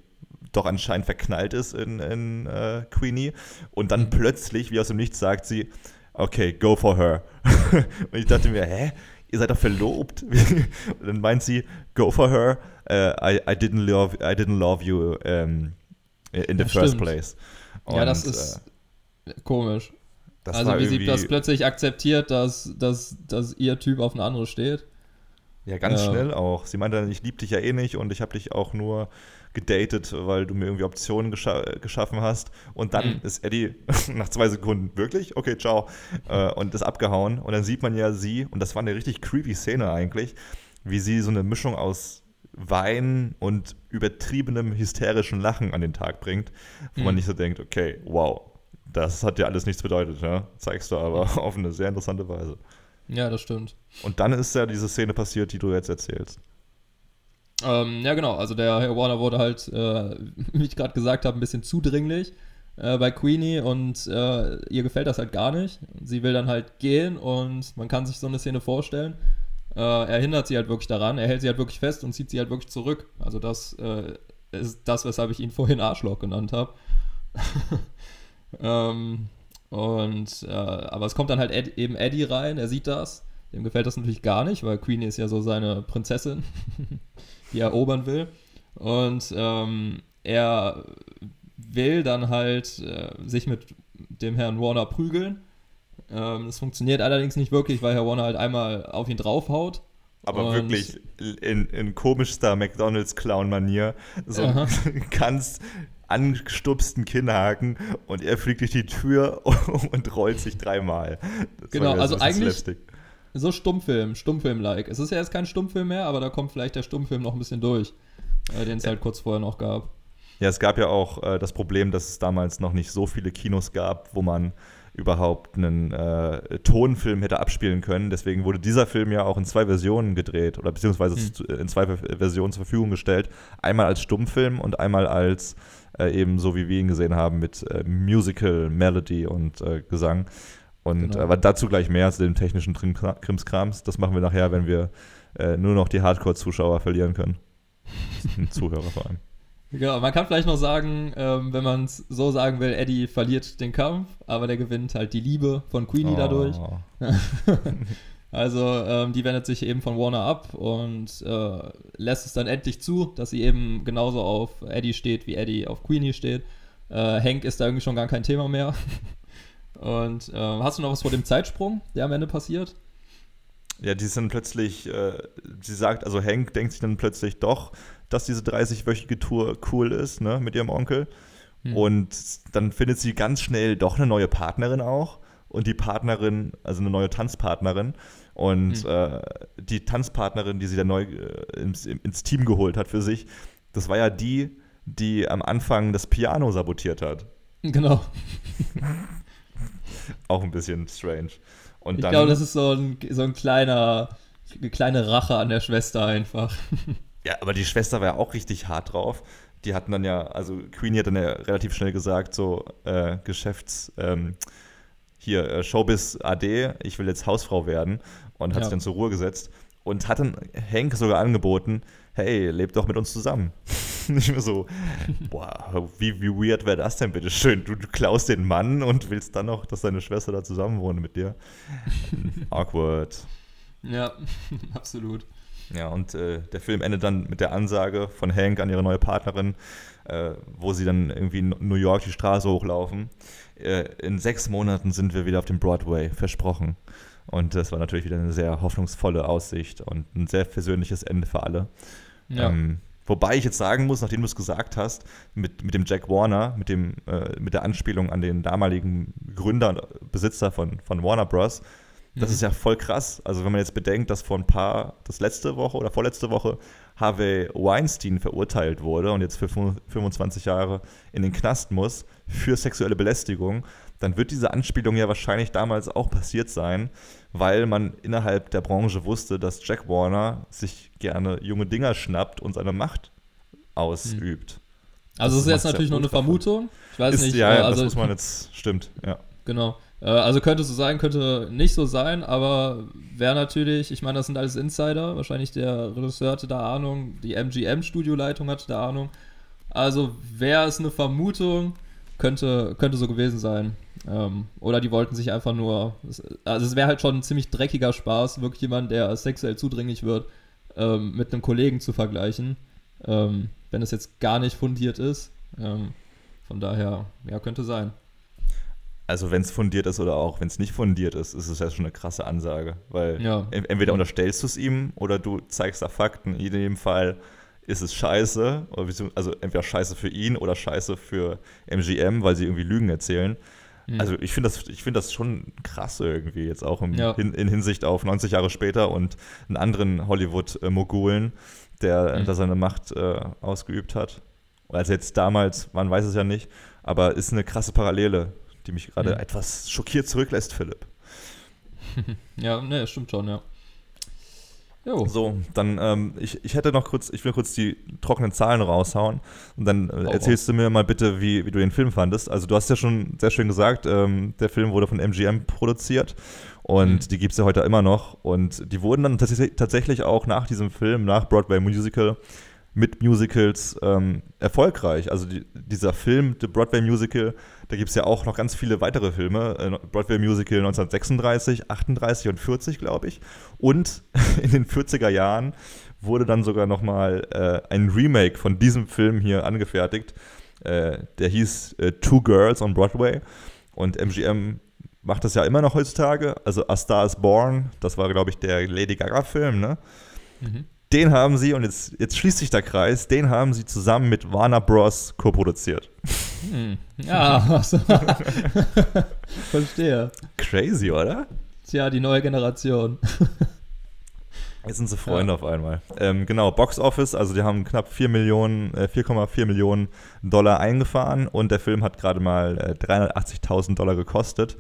doch anscheinend verknallt ist in, in äh, Queenie. Und dann plötzlich, wie aus dem Nichts, sagt sie, okay, go for her. und ich dachte mir, hä? Ihr seid doch verlobt. und dann meint sie, go for her. äh, I, I, didn't love, I didn't love you um, in the Ja, first stimmt. place. ja, das Und, ist äh, komisch. Das also wie sie das plötzlich akzeptiert, dass, dass, dass ihr Typ auf eine andere steht. Ja, ganz Ja. schnell auch. Sie meinte dann, ich liebe dich ja eh nicht und ich habe dich auch nur gedatet, weil du mir irgendwie Optionen gescha geschaffen hast. Und dann Mhm. ist Eddie nach zwei Sekunden wirklich, okay, ciao, äh, und ist abgehauen. Und dann sieht man ja sie, und das war eine richtig creepy Szene eigentlich, wie sie so eine Mischung aus Wein und übertriebenem hysterischen Lachen an den Tag bringt, wo man Mhm. nicht so denkt, okay, wow, das hat ja alles nichts bedeutet, ja? zeigst du aber auf eine sehr interessante Weise. Ja, das stimmt. Und dann ist ja diese Szene passiert, die du jetzt erzählst. Ähm, ja, genau. Also der Herr Warner wurde halt, äh, wie ich gerade gesagt habe, ein bisschen zudringlich äh, bei Queenie und äh, ihr gefällt das halt gar nicht. Sie will dann halt gehen und man kann sich so eine Szene vorstellen. Äh, er hindert sie halt wirklich daran, er hält sie halt wirklich fest und zieht sie halt wirklich zurück. Also das äh, ist das, weshalb ich ihn vorhin Arschloch genannt habe. ähm, und äh, aber es kommt dann halt Ed, eben Eddie rein, er sieht das. Dem gefällt das natürlich gar nicht, weil Queenie ist ja so seine Prinzessin, die er erobern will. Und ähm, er will dann halt äh, sich mit dem Herrn Warner prügeln. Ähm, das funktioniert allerdings nicht wirklich, weil Herr Warner halt einmal auf ihn draufhaut. Aber wirklich in, in komischster McDonalds-Clown-Manier. So Aha. ganz angestupsten Kinnhaken und er fliegt durch die Tür und rollt sich dreimal. Das Genau, also eigentlich- slapstick. So Stummfilm, Stummfilm-like. Es ist ja jetzt kein Stummfilm mehr, aber da kommt vielleicht der Stummfilm noch ein bisschen durch, äh, den es halt kurz vorher noch gab. Ja, es gab ja auch äh, das Problem, dass es damals noch nicht so viele Kinos gab, wo man überhaupt einen äh, Tonfilm hätte abspielen können. Deswegen wurde dieser Film ja auch in zwei Versionen gedreht oder beziehungsweise Hm. zu- in zwei Ver- Versionen zur Verfügung gestellt. Einmal als Stummfilm und einmal als äh, eben so, wie wir ihn gesehen haben, mit äh, Musical, Melody und äh, Gesang. Und Genau. äh, aber dazu gleich mehr zu dem technischen Krimskrams. Das machen wir nachher, wenn wir äh, nur noch die Hardcore-Zuschauer verlieren können. Zuhörer vor allem. Genau, man kann vielleicht noch sagen, ähm, wenn man es so sagen will, Eddie verliert den Kampf, aber der gewinnt halt die Liebe von Queenie dadurch. Also ähm, die wendet sich eben von Warner ab und äh, lässt es dann endlich zu, dass sie eben genauso auf Eddie steht, wie Eddie auf Queenie steht. Äh, Hank ist da irgendwie schon gar kein Thema mehr. Und äh, hast du noch was vor dem Zeitsprung, der am Ende passiert? Ja, die sind plötzlich, äh, sie sagt, also Hank denkt sich dann plötzlich doch, dass diese 30-wöchige Tour cool ist, ne, mit ihrem Onkel. Hm. Und dann findet sie ganz schnell doch eine neue Partnerin auch. Und die Partnerin, also eine neue Tanzpartnerin. Und Hm. äh, die Tanzpartnerin, die sie dann neu äh, ins, ins Team geholt hat für sich, das war ja die, die am Anfang das Piano sabotiert hat. Genau. Auch ein bisschen strange. Und Ich glaube, das ist so ein, so ein kleiner, eine kleine Rache an der Schwester einfach. Ja, aber die Schwester war ja auch richtig hart drauf. Die hatten dann ja, also Queenie hat dann ja relativ schnell gesagt, so äh, Geschäfts, ähm, hier, äh, Showbiz AD, ich will jetzt Hausfrau werden und hat Ja. sich dann zur Ruhe gesetzt und hat dann Hank sogar angeboten, hey, leb doch mit uns zusammen. Nicht mehr so, boah, wie, wie weird wäre das denn bitte schön? Du, du klaust den Mann und willst dann noch, dass deine Schwester da zusammen wohnt mit dir. Awkward. Ja, absolut. Ja, und äh, der Film endet dann mit der Ansage von Hank an ihre neue Partnerin, äh, wo sie dann irgendwie in New York die Straße hochlaufen. Äh, in sechs Monaten sind wir wieder auf dem Broadway, versprochen. Und das war natürlich wieder eine sehr hoffnungsvolle Aussicht und ein sehr persönliches Ende für alle. Ja. Ähm, Wobei ich jetzt sagen muss, nachdem du es gesagt hast, mit, mit dem Jack Warner, mit, dem, äh, mit der Anspielung an den damaligen Gründer und Besitzer von, von Warner Bros., das ist ja voll krass. Also wenn man jetzt bedenkt, dass vor ein paar, das letzte Woche oder vorletzte Woche Harvey Weinstein verurteilt wurde und jetzt für 25 Jahre in den Knast muss für sexuelle Belästigung, dann wird diese Anspielung ja wahrscheinlich damals auch passiert sein, weil man innerhalb der Branche wusste, dass Jack Warner sich gerne junge Dinger schnappt und seine Macht ausübt. Also, Das ist jetzt natürlich nur eine Vermutung. Ich weiß Ist, nicht. ja, äh, also, das muss man jetzt, stimmt, ja. Genau. Äh, Also könnte so sein, könnte nicht so sein, aber wäre natürlich, ich meine, das sind alles Insider. Wahrscheinlich der Regisseur hatte da Ahnung, die MGM-Studioleitung hatte da Ahnung. Also wäre es eine Vermutung, könnte, könnte so gewesen sein. Ähm, oder die wollten sich einfach nur. Also es wäre halt schon ein ziemlich dreckiger Spaß, wirklich jemand, der sexuell zudringlich wird, ähm, mit einem Kollegen zu vergleichen. Ähm, wenn es jetzt gar nicht fundiert ist. Ähm, von daher, ja, könnte sein. Also wenn es fundiert ist oder auch wenn es nicht fundiert ist, ist es ja schon eine krasse Ansage. Weil Ja. en- entweder unterstellst du es ihm oder du zeigst da Fakten. In jedem Fall ist es scheiße, also entweder scheiße für ihn oder scheiße für MGM, weil sie irgendwie Lügen erzählen. Mhm. Also ich finde das, ich find das schon krass irgendwie, jetzt auch im, Ja. hin, in Hinsicht auf 90 Jahre später und einen anderen Hollywood-Mogulen, der Mhm. da seine Macht äh, ausgeübt hat. Also jetzt damals, man weiß es ja nicht, aber ist eine krasse Parallele, die mich gerade Mhm. etwas schockiert zurücklässt, Philipp. Ja, ne, stimmt schon, ja. Jo. So, dann, ähm, ich, ich hätte noch kurz, ich will kurz die trockenen Zahlen raushauen und dann äh, erzählst du mir mal bitte, wie, wie du den Film fandest. Also du hast ja schon sehr schön gesagt, ähm, der Film wurde von MGM produziert und Mhm. die gibt es ja heute immer noch und die wurden dann tatsächlich, tatsächlich auch nach diesem Film, nach Broadway Musical, mit Musicals ähm, erfolgreich. Also die, dieser Film, The Broadway Musical, da gibt es ja auch noch ganz viele weitere Filme. Äh, Broadway Musical 1936, 38 und 40, glaube ich. Und in den 40er Jahren wurde dann sogar noch mal äh, ein Remake von diesem Film hier angefertigt. Äh, der hieß äh, Two Girls on Broadway. Und MGM macht das ja immer noch heutzutage. Also A Star is Born, das war, glaube ich, der Lady Gaga-Film, ne? Mhm. Den haben sie, und jetzt, jetzt schließt sich der Kreis, den haben sie zusammen mit Warner Bros. co-produziert. Hm. Ja, also. verstehe. Crazy, oder? Tja, die neue Generation. Jetzt sind sie Freunde auf einmal. Ähm, genau, Box Office, also die haben knapp 4 Millionen, äh, 4,4 Millionen Dollar eingefahren und der Film hat gerade mal äh, 380.000 Dollar gekostet.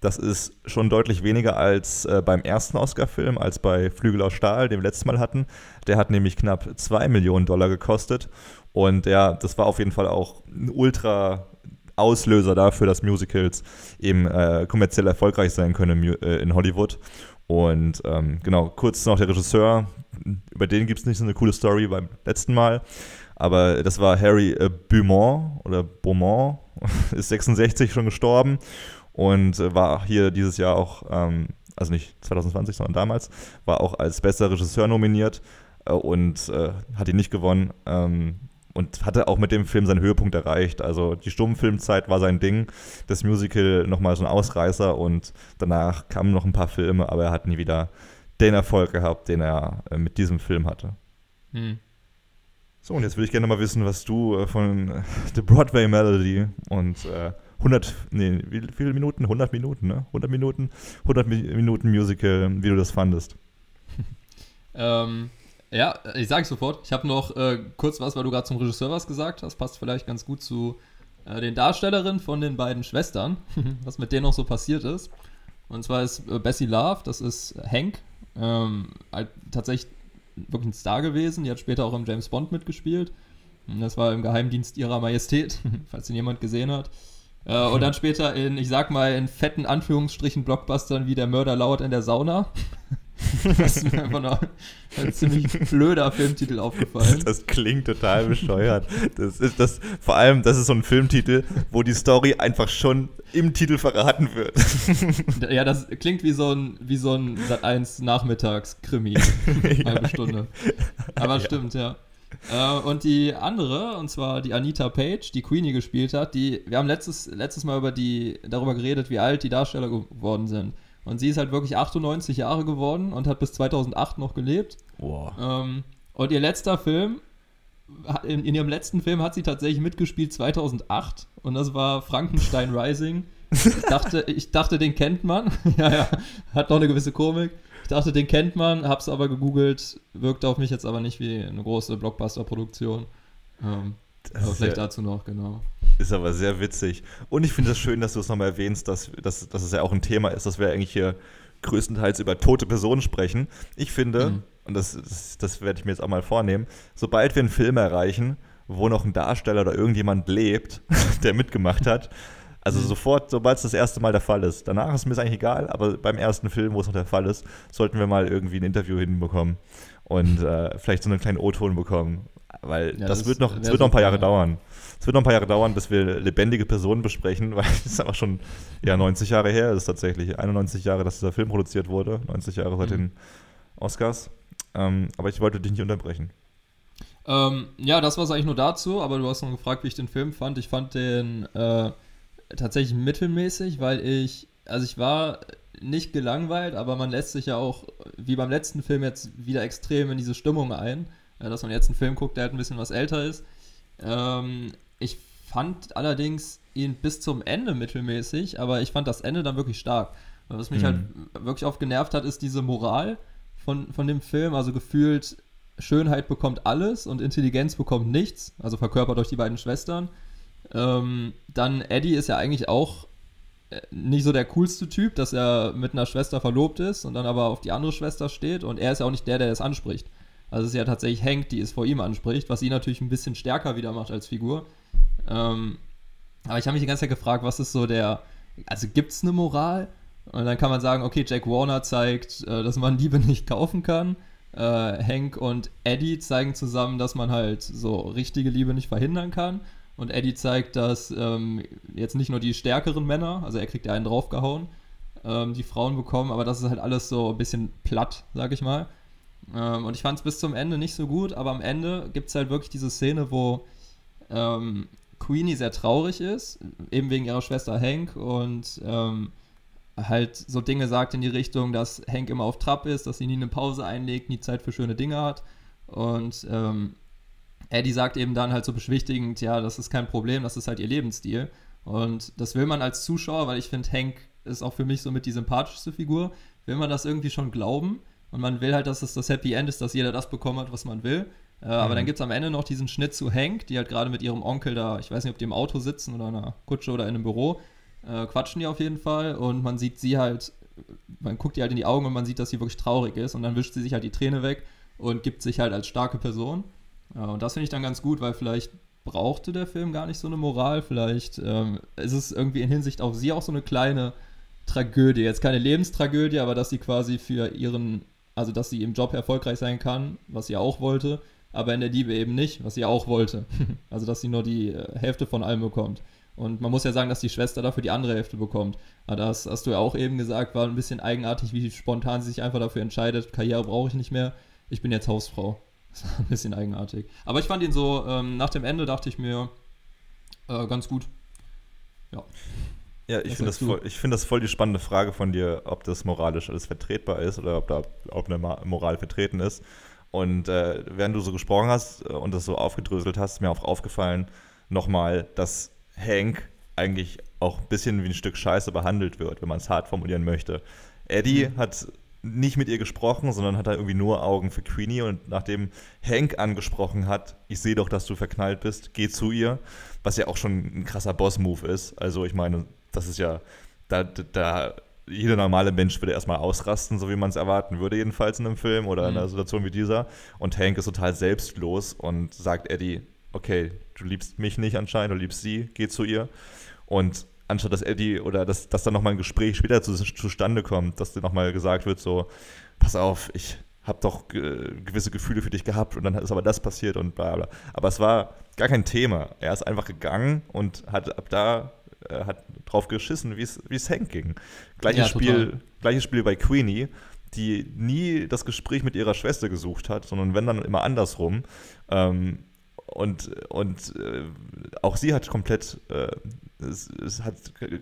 Das ist schon deutlich weniger als äh, beim ersten Oscar-Film, als bei Flügel aus Stahl, den wir letztes Mal hatten. Der hat nämlich knapp 2 Millionen Dollar gekostet. Und ja, das war auf jeden Fall auch ein ultra Auslöser dafür, dass Musicals eben äh, kommerziell erfolgreich sein können äh, in Hollywood. Und ähm, genau, kurz noch der Regisseur, über den gibt es nicht so eine coole Story beim letzten Mal. Aber das war Harry äh, Beaumont oder Beaumont, ist 66 schon gestorben und äh, war hier dieses Jahr auch, ähm, also nicht 2020, sondern damals, war auch als bester Regisseur nominiert äh, und äh, hat ihn nicht gewonnen. Ähm, und hatte auch mit dem Film seinen Höhepunkt erreicht. Also die Stummfilmzeit war sein Ding, das Musical nochmal so ein Ausreißer und danach kamen noch ein paar Filme, aber er hat nie wieder den Erfolg gehabt, den er äh, mit diesem Film hatte. Hm. So, und jetzt würde ich gerne mal wissen, was du äh, von äh, The Broadway Melody und 100, nee, wie viele Minuten? 100 Minuten, ne? 100 Minuten, 100 Mi Minuten Musical, wie du das fandest. Ähm, ja, ich sage sofort. Ich habe noch äh, kurz was, weil du gerade zum Regisseur was gesagt hast. Passt vielleicht ganz gut zu äh, den Darstellerinnen von den beiden Schwestern, was mit denen noch so passiert ist. Und zwar ist äh, Bessie Love, das ist Hank, ähm, halt tatsächlich wirklich ein Star gewesen. Die hat später auch im James Bond mitgespielt. Das war im Geheimdienst ihrer Majestät, falls ihn jemand gesehen hat. Äh, und dann später in, ich sag mal, in fetten Anführungsstrichen Blockbustern wie Der Mörder lauert in der Sauna. das ist mir einfach noch ein ziemlich blöder Filmtitel aufgefallen. Das klingt total bescheuert. Das ist das, vor allem, das ist so ein Filmtitel, wo die Story einfach schon im Titel verraten wird. Ja, das klingt wie so ein, wie so ein Sat 1 Nachmittags-Krimi. Halbe Stunde. Aber stimmt, ja. Äh, und die andere, und zwar die Anita Page, die Queenie gespielt hat, die, wir haben letztes, letztes Mal über die, darüber geredet, wie alt die Darsteller geworden sind. Und sie ist halt wirklich 98 Jahre geworden und hat bis 2008 noch gelebt. Boah. Ähm, und ihr letzter Film in, in, ihrem letzten Film hat sie tatsächlich mitgespielt 2008 und das war Frankenstein Rising. Ich dachte, ich dachte, den kennt man. ja, ja, hat noch eine gewisse Komik. Ich dachte, den kennt man, hab's aber gegoogelt, wirkt auf mich jetzt aber nicht wie eine große Blockbuster-Produktion. Ähm, aber vielleicht ja, dazu noch, genau. Ist aber sehr witzig. Und ich finde es das schön, dass du es nochmal erwähnst, dass, dass, dass es ja auch ein Thema ist, dass wir eigentlich hier größtenteils über tote Personen sprechen. Ich finde, mhm. und das, das, das werde ich mir jetzt auch mal vornehmen, sobald wir einen Film erreichen, wo noch ein Darsteller oder irgendjemand lebt, der mitgemacht hat, also mhm. sofort, sobald es das erste Mal der Fall ist. Danach ist mir es eigentlich egal, aber beim ersten Film, wo es noch der Fall ist, sollten wir mal irgendwie ein Interview hinbekommen und äh, vielleicht so einen kleinen O-Ton bekommen. Weil ja, das, das, wird noch, das wird noch ein paar Jahre ja. dauern. Es wird noch ein paar Jahre dauern, bis wir lebendige Personen besprechen, weil es ist aber schon ja, 90 Jahre her ist tatsächlich. 91 Jahre, dass dieser Film produziert wurde. 90 Jahre seit mhm. den Oscars. Ähm, aber ich wollte dich nicht unterbrechen. Ähm, ja, das war es eigentlich nur dazu, aber du hast noch gefragt, wie ich den Film fand. Ich fand den äh, tatsächlich mittelmäßig, weil ich, also ich war nicht gelangweilt, aber man lässt sich ja auch, wie beim letzten Film, jetzt wieder extrem in diese Stimmung ein, dass man jetzt einen Film guckt, der halt ein bisschen was älter ist. Ähm, ich fand allerdings ihn bis zum Ende mittelmäßig, aber ich fand das Ende dann wirklich stark. Was mich mhm. halt wirklich oft genervt hat, ist diese Moral von, von dem Film. Also gefühlt, Schönheit bekommt alles und Intelligenz bekommt nichts. Also verkörpert durch die beiden Schwestern. Ähm, dann Eddie ist ja eigentlich auch äh, nicht so der coolste Typ, dass er mit einer Schwester verlobt ist und dann aber auf die andere Schwester steht. Und er ist ja auch nicht der, der das anspricht. Also es ist ja tatsächlich Hank, die es vor ihm anspricht, was ihn natürlich ein bisschen stärker wieder macht als Figur. Ähm, aber ich habe mich die ganze Zeit gefragt, was ist so der, also gibt es eine Moral? Und dann kann man sagen, okay, Jack Warner zeigt, äh, dass man Liebe nicht kaufen kann. Äh, Hank und Eddie zeigen zusammen, dass man halt so richtige Liebe nicht verhindern kann. Und Eddie zeigt, dass ähm, jetzt nicht nur die stärkeren Männer, also er kriegt ja einen draufgehauen, ähm, die Frauen bekommen, aber das ist halt alles so ein bisschen platt, sag ich mal. Ähm, und ich fand es bis zum Ende nicht so gut, aber am Ende gibt es halt wirklich diese Szene, wo ähm, Queenie sehr traurig ist, eben wegen ihrer Schwester Hank und ähm, halt so Dinge sagt in die Richtung, dass Hank immer auf Trab ist, dass sie nie eine Pause einlegt, nie Zeit für schöne Dinge hat. Und ähm, Eddie sagt eben dann halt so beschwichtigend, ja, das ist kein Problem, das ist halt ihr Lebensstil. Und das will man als Zuschauer, weil ich finde, Hank ist auch für mich somit die sympathischste Figur, will man das irgendwie schon glauben. Und man will halt, dass es das Happy End ist, dass jeder das bekommen hat, was man will. Äh, mhm. Aber dann gibt es am Ende noch diesen Schnitt zu Hank, die halt gerade mit ihrem Onkel da, ich weiß nicht, ob die im Auto sitzen oder in einer Kutsche oder in einem Büro, äh, quatschen die auf jeden Fall. Und man sieht sie halt, man guckt ihr halt in die Augen und man sieht, dass sie wirklich traurig ist. Und dann wischt sie sich halt die Träne weg und gibt sich halt als starke Person. Und das finde ich dann ganz gut, weil vielleicht brauchte der Film gar nicht so eine Moral. Vielleicht ähm, ist es irgendwie in Hinsicht auf sie auch so eine kleine Tragödie. Jetzt keine Lebenstragödie, aber dass sie quasi für ihren, also dass sie im Job erfolgreich sein kann, was sie auch wollte, aber in der Liebe eben nicht, was sie auch wollte. also dass sie nur die äh, Hälfte von allem bekommt. Und man muss ja sagen, dass die Schwester dafür die andere Hälfte bekommt. Aber das hast du ja auch eben gesagt, war ein bisschen eigenartig, wie spontan sie sich einfach dafür entscheidet, Karriere brauche ich nicht mehr, ich bin jetzt Hausfrau. Das war ein bisschen eigenartig. Aber ich fand ihn so, ähm, nach dem Ende dachte ich mir, äh, ganz gut. Ja. Ja, ich finde das, voll, find das voll die spannende Frage von dir, ob das moralisch alles vertretbar ist oder ob da ob eine Moral vertreten ist. Und äh, während du so gesprochen hast äh, und das so aufgedröselt hast, ist mir auch aufgefallen nochmal, dass Hank eigentlich auch ein bisschen wie ein Stück Scheiße behandelt wird, wenn man es hart formulieren möchte. Eddie mhm. hat nicht mit ihr gesprochen, sondern hat da irgendwie nur Augen für Queenie. Und nachdem Hank angesprochen hat, ich sehe doch, dass du verknallt bist, geh zu ihr, was ja auch schon ein krasser Boss-Move ist. Also ich meine, das ist ja, da, da jeder normale Mensch würde erstmal ausrasten, so wie man es erwarten würde, jedenfalls in einem Film oder mhm. in einer Situation wie dieser. Und Hank ist total selbstlos und sagt Eddie, okay, du liebst mich nicht anscheinend, du liebst sie, geh zu ihr. Und anstatt dass Eddie oder dass, dass dann nochmal ein Gespräch später zu, zustande kommt, dass dir nochmal gesagt wird, so, pass auf, ich habe doch gewisse Gefühle für dich gehabt und dann ist aber das passiert und bla bla. Aber es war gar kein Thema. Er ist einfach gegangen und hat ab da äh, hat drauf geschissen, wie es Hank ging. Gleiches, ja, Spiel, gleiches Spiel bei Queenie, die nie das Gespräch mit ihrer Schwester gesucht hat, sondern wenn dann immer andersrum. Ähm, und, und äh, auch sie hat komplett, äh, es, es, hat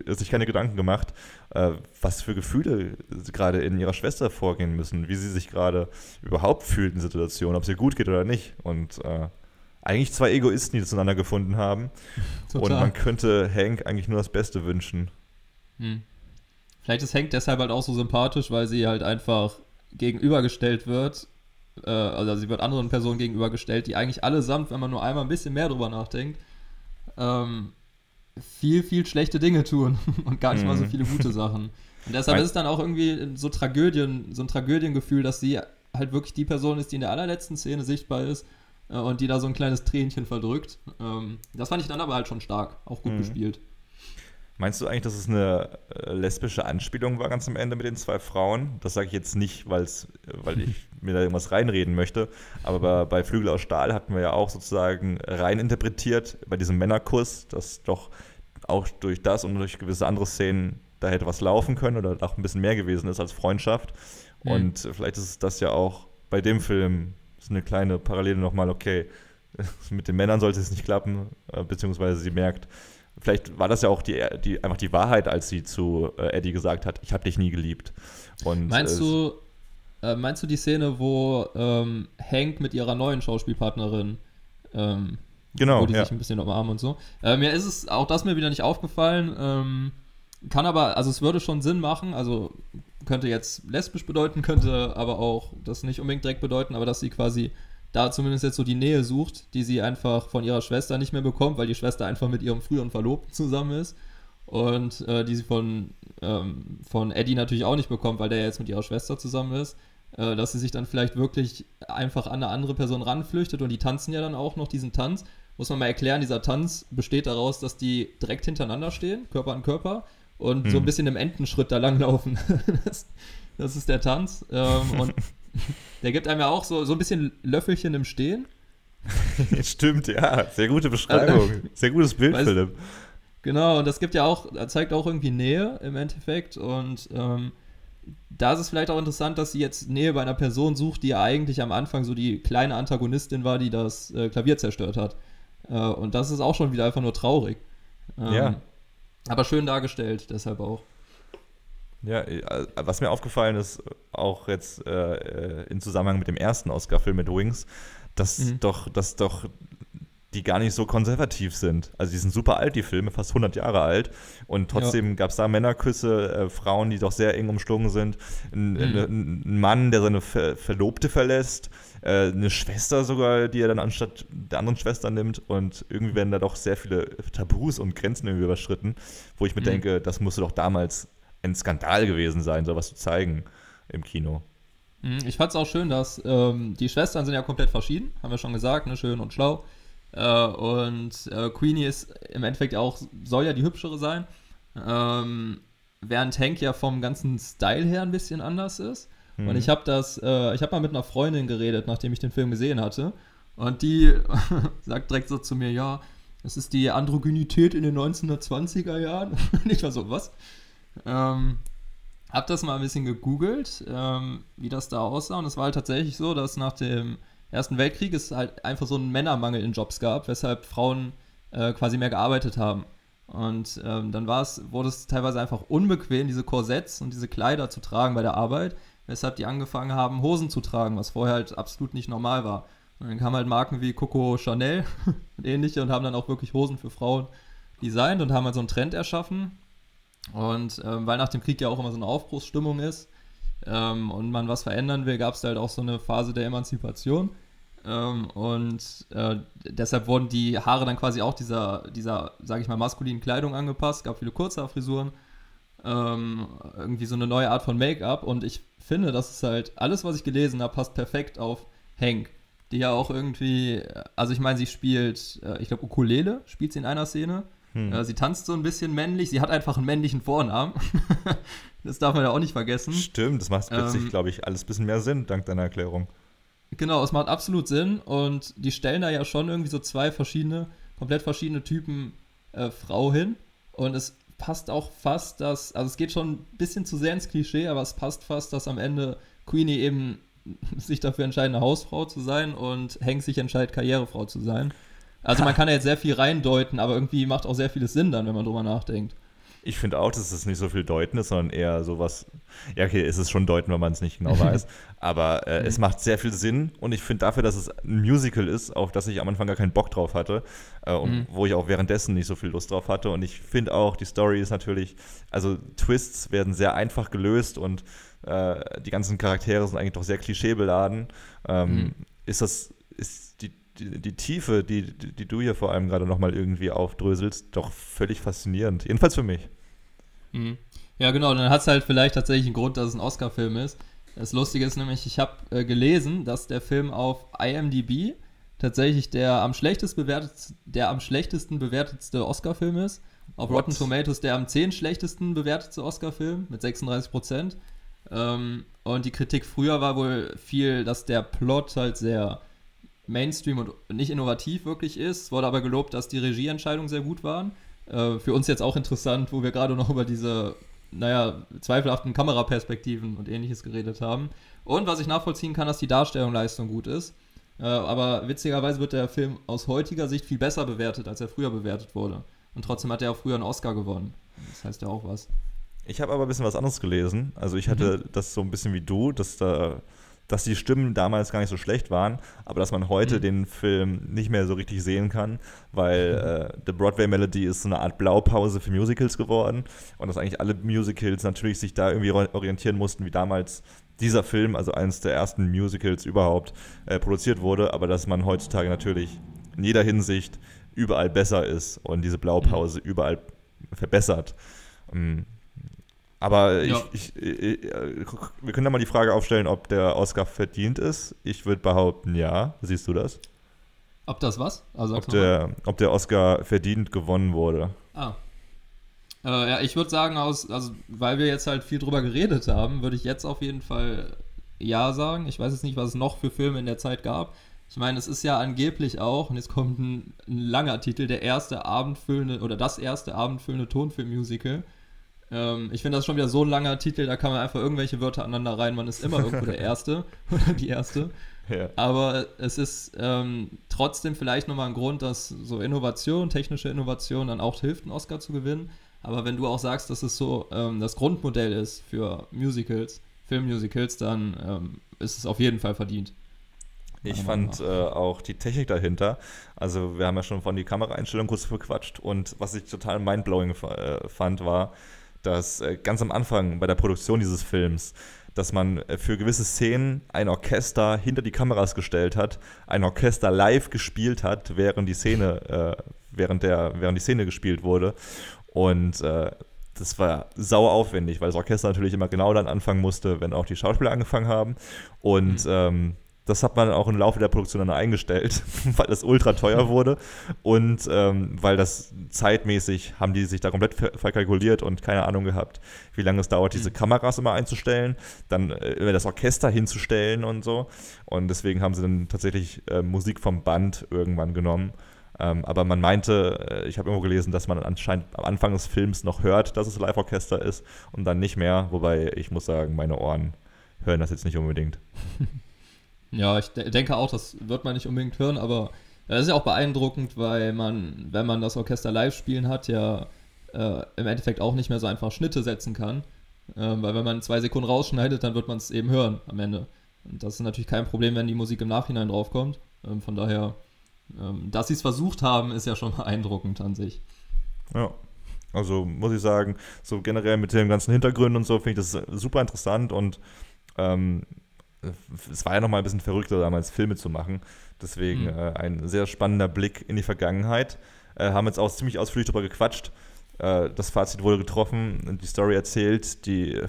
sich keine Gedanken gemacht, äh, was für Gefühle gerade in ihrer Schwester vorgehen müssen, wie sie sich gerade überhaupt fühlt in der Situation, ob es ihr gut geht oder nicht. Und äh, eigentlich zwei Egoisten, die zueinander gefunden haben. Und Total. man könnte Hank eigentlich nur das Beste wünschen. Hm. Vielleicht ist Hank deshalb halt auch so sympathisch, weil sie halt einfach gegenübergestellt wird. Äh, also sie wird anderen Personen gegenübergestellt, die eigentlich allesamt, wenn man nur einmal ein bisschen mehr drüber nachdenkt, ähm, viel, viel schlechte Dinge tun und gar nicht mal so Mhm. viele gute Sachen. Und deshalb ist es dann auch irgendwie so Tragödien, so ein Tragödiengefühl, dass sie halt wirklich die Person ist, die in der allerletzten Szene sichtbar ist äh, und die da so ein kleines Tränchen verdrückt. Ähm, das fand ich dann aber halt schon stark, auch gut Mhm. gespielt. Meinst du eigentlich, dass es eine äh, lesbische Anspielung war ganz am Ende mit den zwei Frauen? Das sage ich jetzt nicht, weil's, äh, weil ich mir da irgendwas reinreden möchte. Aber bei, Flügel aus Stahl hatten wir ja auch sozusagen rein interpretiert bei diesem Männerkuss, dass doch auch durch das und durch gewisse andere Szenen da hätte was laufen können oder auch ein bisschen mehr gewesen ist als Freundschaft. Mhm. Und äh, vielleicht ist das ja auch bei dem Film so eine kleine Parallele nochmal, okay, mit den Männern sollte es nicht klappen, beziehungsweise sie merkt, vielleicht war das ja auch die, die, einfach die Wahrheit, als sie zu äh, Eddie gesagt hat, ich habe dich nie geliebt. Und, Meinst äh, du, äh, meinst du die Szene, wo ähm, Hank mit ihrer neuen Schauspielpartnerin, ähm, Genau, wo die ja. sich ein bisschen umarmen und so? Äh, mir ist es auch das mir wieder nicht aufgefallen. Ähm, kann aber, also es würde schon Sinn machen. Also könnte jetzt lesbisch bedeuten, könnte aber auch das nicht unbedingt direkt bedeuten, aber dass sie quasi da zumindest jetzt so die Nähe sucht, die sie einfach von ihrer Schwester nicht mehr bekommt, weil die Schwester einfach mit ihrem früheren Verlobten zusammen ist. Und äh, die sie von, ähm, von Eddie natürlich auch nicht bekommt, weil der jetzt mit ihrer Schwester zusammen ist. Äh, dass sie sich dann vielleicht wirklich einfach an eine andere Person ranflüchtet und die tanzen ja dann auch noch diesen Tanz. Muss man mal erklären, dieser Tanz besteht daraus, dass die direkt hintereinander stehen, Körper an Körper, und so ein Hm. bisschen im Entenschritt da langlaufen. das, das ist der Tanz. Ähm, und der gibt einem ja auch so, so ein bisschen Löffelchen im Stehen. Stimmt, ja. Sehr gute Beschreibung. Sehr gutes Bild, Weißt- Philipp. Genau, und das gibt ja auch, zeigt auch irgendwie Nähe im Endeffekt. Und ähm, da ist es vielleicht auch interessant, dass sie jetzt Nähe bei einer Person sucht, die ja eigentlich am Anfang so die kleine Antagonistin war, die das äh, Klavier zerstört hat. Äh, und das ist auch schon wieder einfach nur traurig. Ähm, Ja. Aber schön dargestellt, deshalb auch. Ja, äh, was mir aufgefallen ist, auch jetzt äh, äh, im Zusammenhang mit dem ersten Oscar-Film mit Wings, dass Mhm. doch, dass doch die gar nicht so konservativ sind. Also die sind super alt, die Filme, fast 100 Jahre alt. Und trotzdem gab es da Männerküsse, äh, Frauen, die doch sehr eng umschlungen sind. Ein, Mhm. ein Mann, der seine Ver Verlobte verlässt. Äh, eine Schwester sogar, die er dann anstatt der anderen Schwester nimmt. Und irgendwie werden da doch sehr viele Tabus und Grenzen irgendwie überschritten, wo ich mir Mhm. denke, das musste doch damals ein Skandal gewesen sein, sowas zu zeigen im Kino. Mhm, Ich fand es auch schön, dass ähm, die Schwestern sind ja komplett verschieden, haben wir schon gesagt, ne, schön und schlau. Äh, und äh, Queenie ist im Endeffekt auch, soll ja die hübschere sein. Ähm, während Hank ja vom ganzen Style her ein bisschen anders ist. Mhm. Und ich habe das, äh, ich habe mal mit einer Freundin geredet, nachdem ich den Film gesehen hatte. Und die sagt direkt so zu mir, ja, das ist die Androgynität in den 1920er Jahren. Und ich war so, was? Ähm, hab das mal ein bisschen gegoogelt, ähm, wie das da aussah. Und es war halt tatsächlich so, dass nach dem Ersten Weltkrieg es halt einfach so einen Männermangel in Jobs gab, weshalb Frauen äh, quasi mehr gearbeitet haben. Und ähm, dann wurde es teilweise einfach unbequem, diese Korsetts und diese Kleider zu tragen bei der Arbeit, weshalb die angefangen haben, Hosen zu tragen, was vorher halt absolut nicht normal war. Und dann kamen halt Marken wie Coco Chanel und ähnliche und haben dann auch wirklich Hosen für Frauen designt und haben halt so einen Trend erschaffen. Und ähm, weil nach dem Krieg ja auch immer so eine Aufbruchsstimmung ist ähm, und man was verändern will, gab es halt auch so eine Phase der Emanzipation. Ähm, und äh, deshalb wurden die Haare dann quasi auch dieser, dieser sage ich mal, maskulinen Kleidung angepasst. gab viele Kurzhaarfrisuren, ähm, irgendwie so eine neue Art von Make-up. Und ich finde, das ist halt, alles, was ich gelesen habe, passt perfekt auf Hank. Die ja auch irgendwie, also ich meine, sie spielt, äh, ich glaube, Ukulele spielt sie in einer Szene. Hm. Sie tanzt so ein bisschen männlich. Sie hat einfach einen männlichen Vornamen. das darf man ja auch nicht vergessen. Stimmt, das macht plötzlich, Ähm, glaube ich, alles ein bisschen mehr Sinn, dank deiner Erklärung. Genau, es macht absolut Sinn und die stellen da ja schon irgendwie so zwei verschiedene, komplett verschiedene Typen äh, Frau hin und es passt auch fast, dass, also es geht schon ein bisschen zu sehr ins Klischee, aber es passt fast, dass am Ende Queenie eben sich dafür entscheidet, eine Hausfrau zu sein und Hank sich entscheidet, Karrierefrau zu sein. Also man kann ja jetzt sehr viel reindeuten, aber irgendwie macht auch sehr vieles Sinn dann, wenn man drüber nachdenkt. Ich finde auch, dass es nicht so viel Deuten ist, sondern eher sowas. Ja, okay, es ist schon Deuten, wenn man es nicht genau weiß. Aber äh, es macht sehr viel Sinn und ich finde dafür, dass es ein Musical ist, auf das ich am Anfang gar keinen Bock drauf hatte äh, und Mhm. wo ich auch währenddessen nicht so viel Lust drauf hatte. Und ich finde auch, die Story ist natürlich, also Twists werden sehr einfach gelöst und äh, die ganzen Charaktere sind eigentlich doch sehr klischeebeladen. Ähm, Mhm. Ist das, ist die, die, die Tiefe, die, die, du hier vor allem gerade nochmal irgendwie aufdröselst, doch völlig faszinierend. Jedenfalls für mich. Mhm. Ja, genau, dann hat es halt vielleicht tatsächlich einen Grund, dass es ein Oscar-Film ist. Das Lustige ist nämlich, ich habe äh, gelesen, dass der Film auf IMDb tatsächlich der am schlechtest bewertet, der am schlechtesten bewertetste Oscar-Film ist. Auf What? Rotten Tomatoes der am 10 schlechtesten bewertetste Oscar-Film mit 36 Prozent. Ähm, und die Kritik früher war wohl viel, dass der Plot halt sehr Mainstream und nicht innovativ wirklich ist. Es wurde aber gelobt, dass die Regieentscheidungen sehr gut waren. Äh, für uns jetzt auch interessant, wo wir gerade noch über diese, naja, zweifelhaften Kameraperspektiven und ähnliches geredet haben. Und was ich nachvollziehen kann, dass die Darstellungsleistung gut ist. Äh, aber witzigerweise wird der Film aus heutiger Sicht viel besser bewertet, als er früher bewertet wurde. Und trotzdem hat er auch früher einen Oscar gewonnen. Das heißt ja auch was. Ich habe aber ein bisschen was anderes gelesen. Also ich hatte das so ein bisschen wie du, dass da dass die Stimmen damals gar nicht so schlecht waren, aber dass man heute Mhm. den Film nicht mehr so richtig sehen kann, weil äh, The Broadway Melody ist so eine Art Blaupause für Musicals geworden und dass eigentlich alle Musicals natürlich sich da irgendwie orientieren mussten, wie damals dieser Film, also eines der ersten Musicals überhaupt, äh, produziert wurde, aber dass man heutzutage natürlich in jeder Hinsicht überall besser ist und diese Blaupause überall verbessert. Ähm, aber Ja. ich, ich, ich, wir können da mal die Frage aufstellen, ob der Oscar verdient ist. Ich würde behaupten, ja. Siehst du das? Ob das was? Also Ob der, ob der Oscar verdient gewonnen wurde. Ah. Äh, ja, ich würde sagen, aus, also, weil wir jetzt halt viel drüber geredet haben, würde ich jetzt auf jeden Fall ja sagen. Ich weiß jetzt nicht, was es noch für Filme in der Zeit gab. Ich meine, es ist ja angeblich auch, und jetzt kommt ein, ein langer Titel, der erste abendfüllende oder das erste abendfüllende Tonfilm-Musical. Ähm, ich finde das schon wieder so ein langer Titel, da kann man einfach irgendwelche Wörter aneinander rein. Man ist immer irgendwo der Erste oder die Erste. Ja. Aber es ist ähm, trotzdem vielleicht nochmal ein Grund, dass so Innovation, technische Innovation dann auch hilft, einen Oscar zu gewinnen. Aber wenn du auch sagst, dass es so ähm, das Grundmodell ist für Musicals, Filmmusicals, dann ähm, ist es auf jeden Fall verdient. Ich fand äh, auch die Technik dahinter. Also, wir haben ja schon von die Kameraeinstellung kurz verquatscht. Und was ich total mindblowing äh, fand, war, dass äh, ganz am Anfang bei der Produktion dieses Films, dass man äh, für gewisse Szenen ein Orchester hinter die Kameras gestellt hat, ein Orchester live gespielt hat, während die Szene, äh, während der, während die Szene gespielt wurde. Und äh, das war sau aufwendig, weil das Orchester natürlich immer genau dann anfangen musste, wenn auch die Schauspieler angefangen haben. Und ähm, das hat man auch im Laufe der Produktion dann eingestellt, weil das ultra teuer wurde und ähm, weil das zeitmäßig haben die sich da komplett ver verkalkuliert und keine Ahnung gehabt, wie lange es dauert, diese Kameras immer einzustellen, dann äh, das Orchester hinzustellen und so. Und deswegen haben sie dann tatsächlich äh, Musik vom Band irgendwann genommen. Ähm, aber man meinte, äh, ich habe irgendwo gelesen, dass man anscheinend am Anfang des Films noch hört, dass es Live-Orchester ist und dann nicht mehr. Wobei ich muss sagen, meine Ohren hören das jetzt nicht unbedingt. Ja, ich de denke auch, das wird man nicht unbedingt hören, aber das ist ja auch beeindruckend, weil man, wenn man das Orchester live spielen hat, ja äh, im Endeffekt auch nicht mehr so einfach Schnitte setzen kann. Ähm, weil wenn man zwei Sekunden rausschneidet, dann wird man es eben hören am Ende. Und das ist natürlich kein Problem, wenn die Musik im Nachhinein draufkommt. Ähm, von daher, ähm, dass sie es versucht haben, ist ja schon beeindruckend an sich. Ja. Also muss ich sagen, so generell mit den ganzen Hintergründen und so finde ich das super interessant und ähm, es war ja nochmal ein bisschen verrückter damals Filme zu machen. Deswegen Mhm. äh, ein sehr spannender Blick in die Vergangenheit. Äh, haben jetzt auch ziemlich ausführlich darüber gequatscht. Äh, das Fazit wurde getroffen, die Story erzählt, die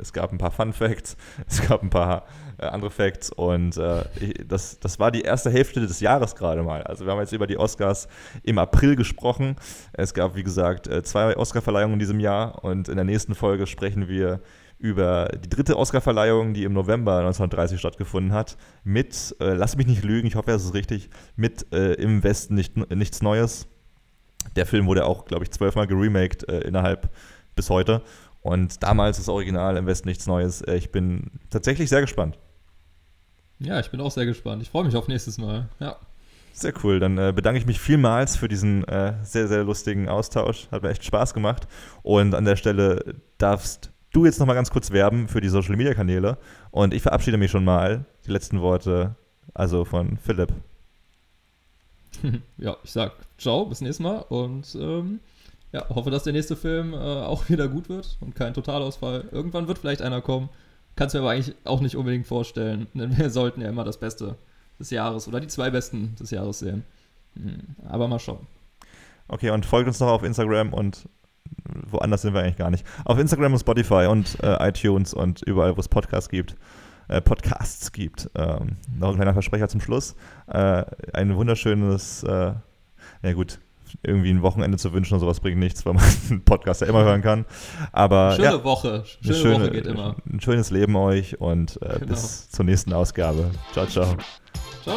es gab ein paar Fun Facts, es gab ein paar äh, andere Facts und äh, ich- das, das war die erste Hälfte des Jahres gerade mal. Also wir haben jetzt über die Oscars im April gesprochen. Es gab, wie gesagt, äh, zwei Oscarverleihungen in diesem Jahr und in der nächsten Folge sprechen wir über die dritte Oscarverleihung, die im November 1930 stattgefunden hat, mit, äh, lass mich nicht lügen, ich hoffe, es ist richtig, mit äh, Im Westen nicht, nichts Neues. Der Film wurde auch, glaube ich, zwölfmal geremaked äh, innerhalb bis heute. Und damals das Original Im Westen nichts Neues. Äh, ich bin tatsächlich sehr gespannt. Ja, ich bin auch sehr gespannt. Ich freue mich auf nächstes Mal. Ja. Sehr cool. Dann äh, bedanke ich mich vielmals für diesen äh, sehr, sehr lustigen Austausch. Hat mir echt Spaß gemacht. Und an der Stelle darfst du jetzt nochmal ganz kurz werben für die Social Media Kanäle. Und ich verabschiede mich schon mal. Die letzten Worte, also von Philipp. ja, ich sag ciao, bis nächstes Mal und ähm, ja, hoffe, dass der nächste Film äh, auch wieder gut wird und kein Totalausfall. Irgendwann wird vielleicht einer kommen. Kannst mir aber eigentlich auch nicht unbedingt vorstellen, denn wir sollten ja immer das Beste des Jahres oder die zwei besten des Jahres sehen. Hm, aber mal schauen. Okay, und folgt uns noch auf Instagram und woanders sind wir eigentlich gar nicht. Auf Instagram und Spotify und äh, iTunes und überall, wo es Podcasts gibt. Äh, Podcasts gibt. Ähm, noch ein kleiner Versprecher zum Schluss. Äh, ein wunderschönes, äh, na gut, irgendwie ein Wochenende zu wünschen oder sowas bringt nichts, weil man einen Podcast ja immer hören kann. Aber schöne ja, Woche. Schöne, schöne, Woche geht immer. Ein schönes Leben euch und äh, Genau. bis zur nächsten Ausgabe. Ciao, ciao. Ciao.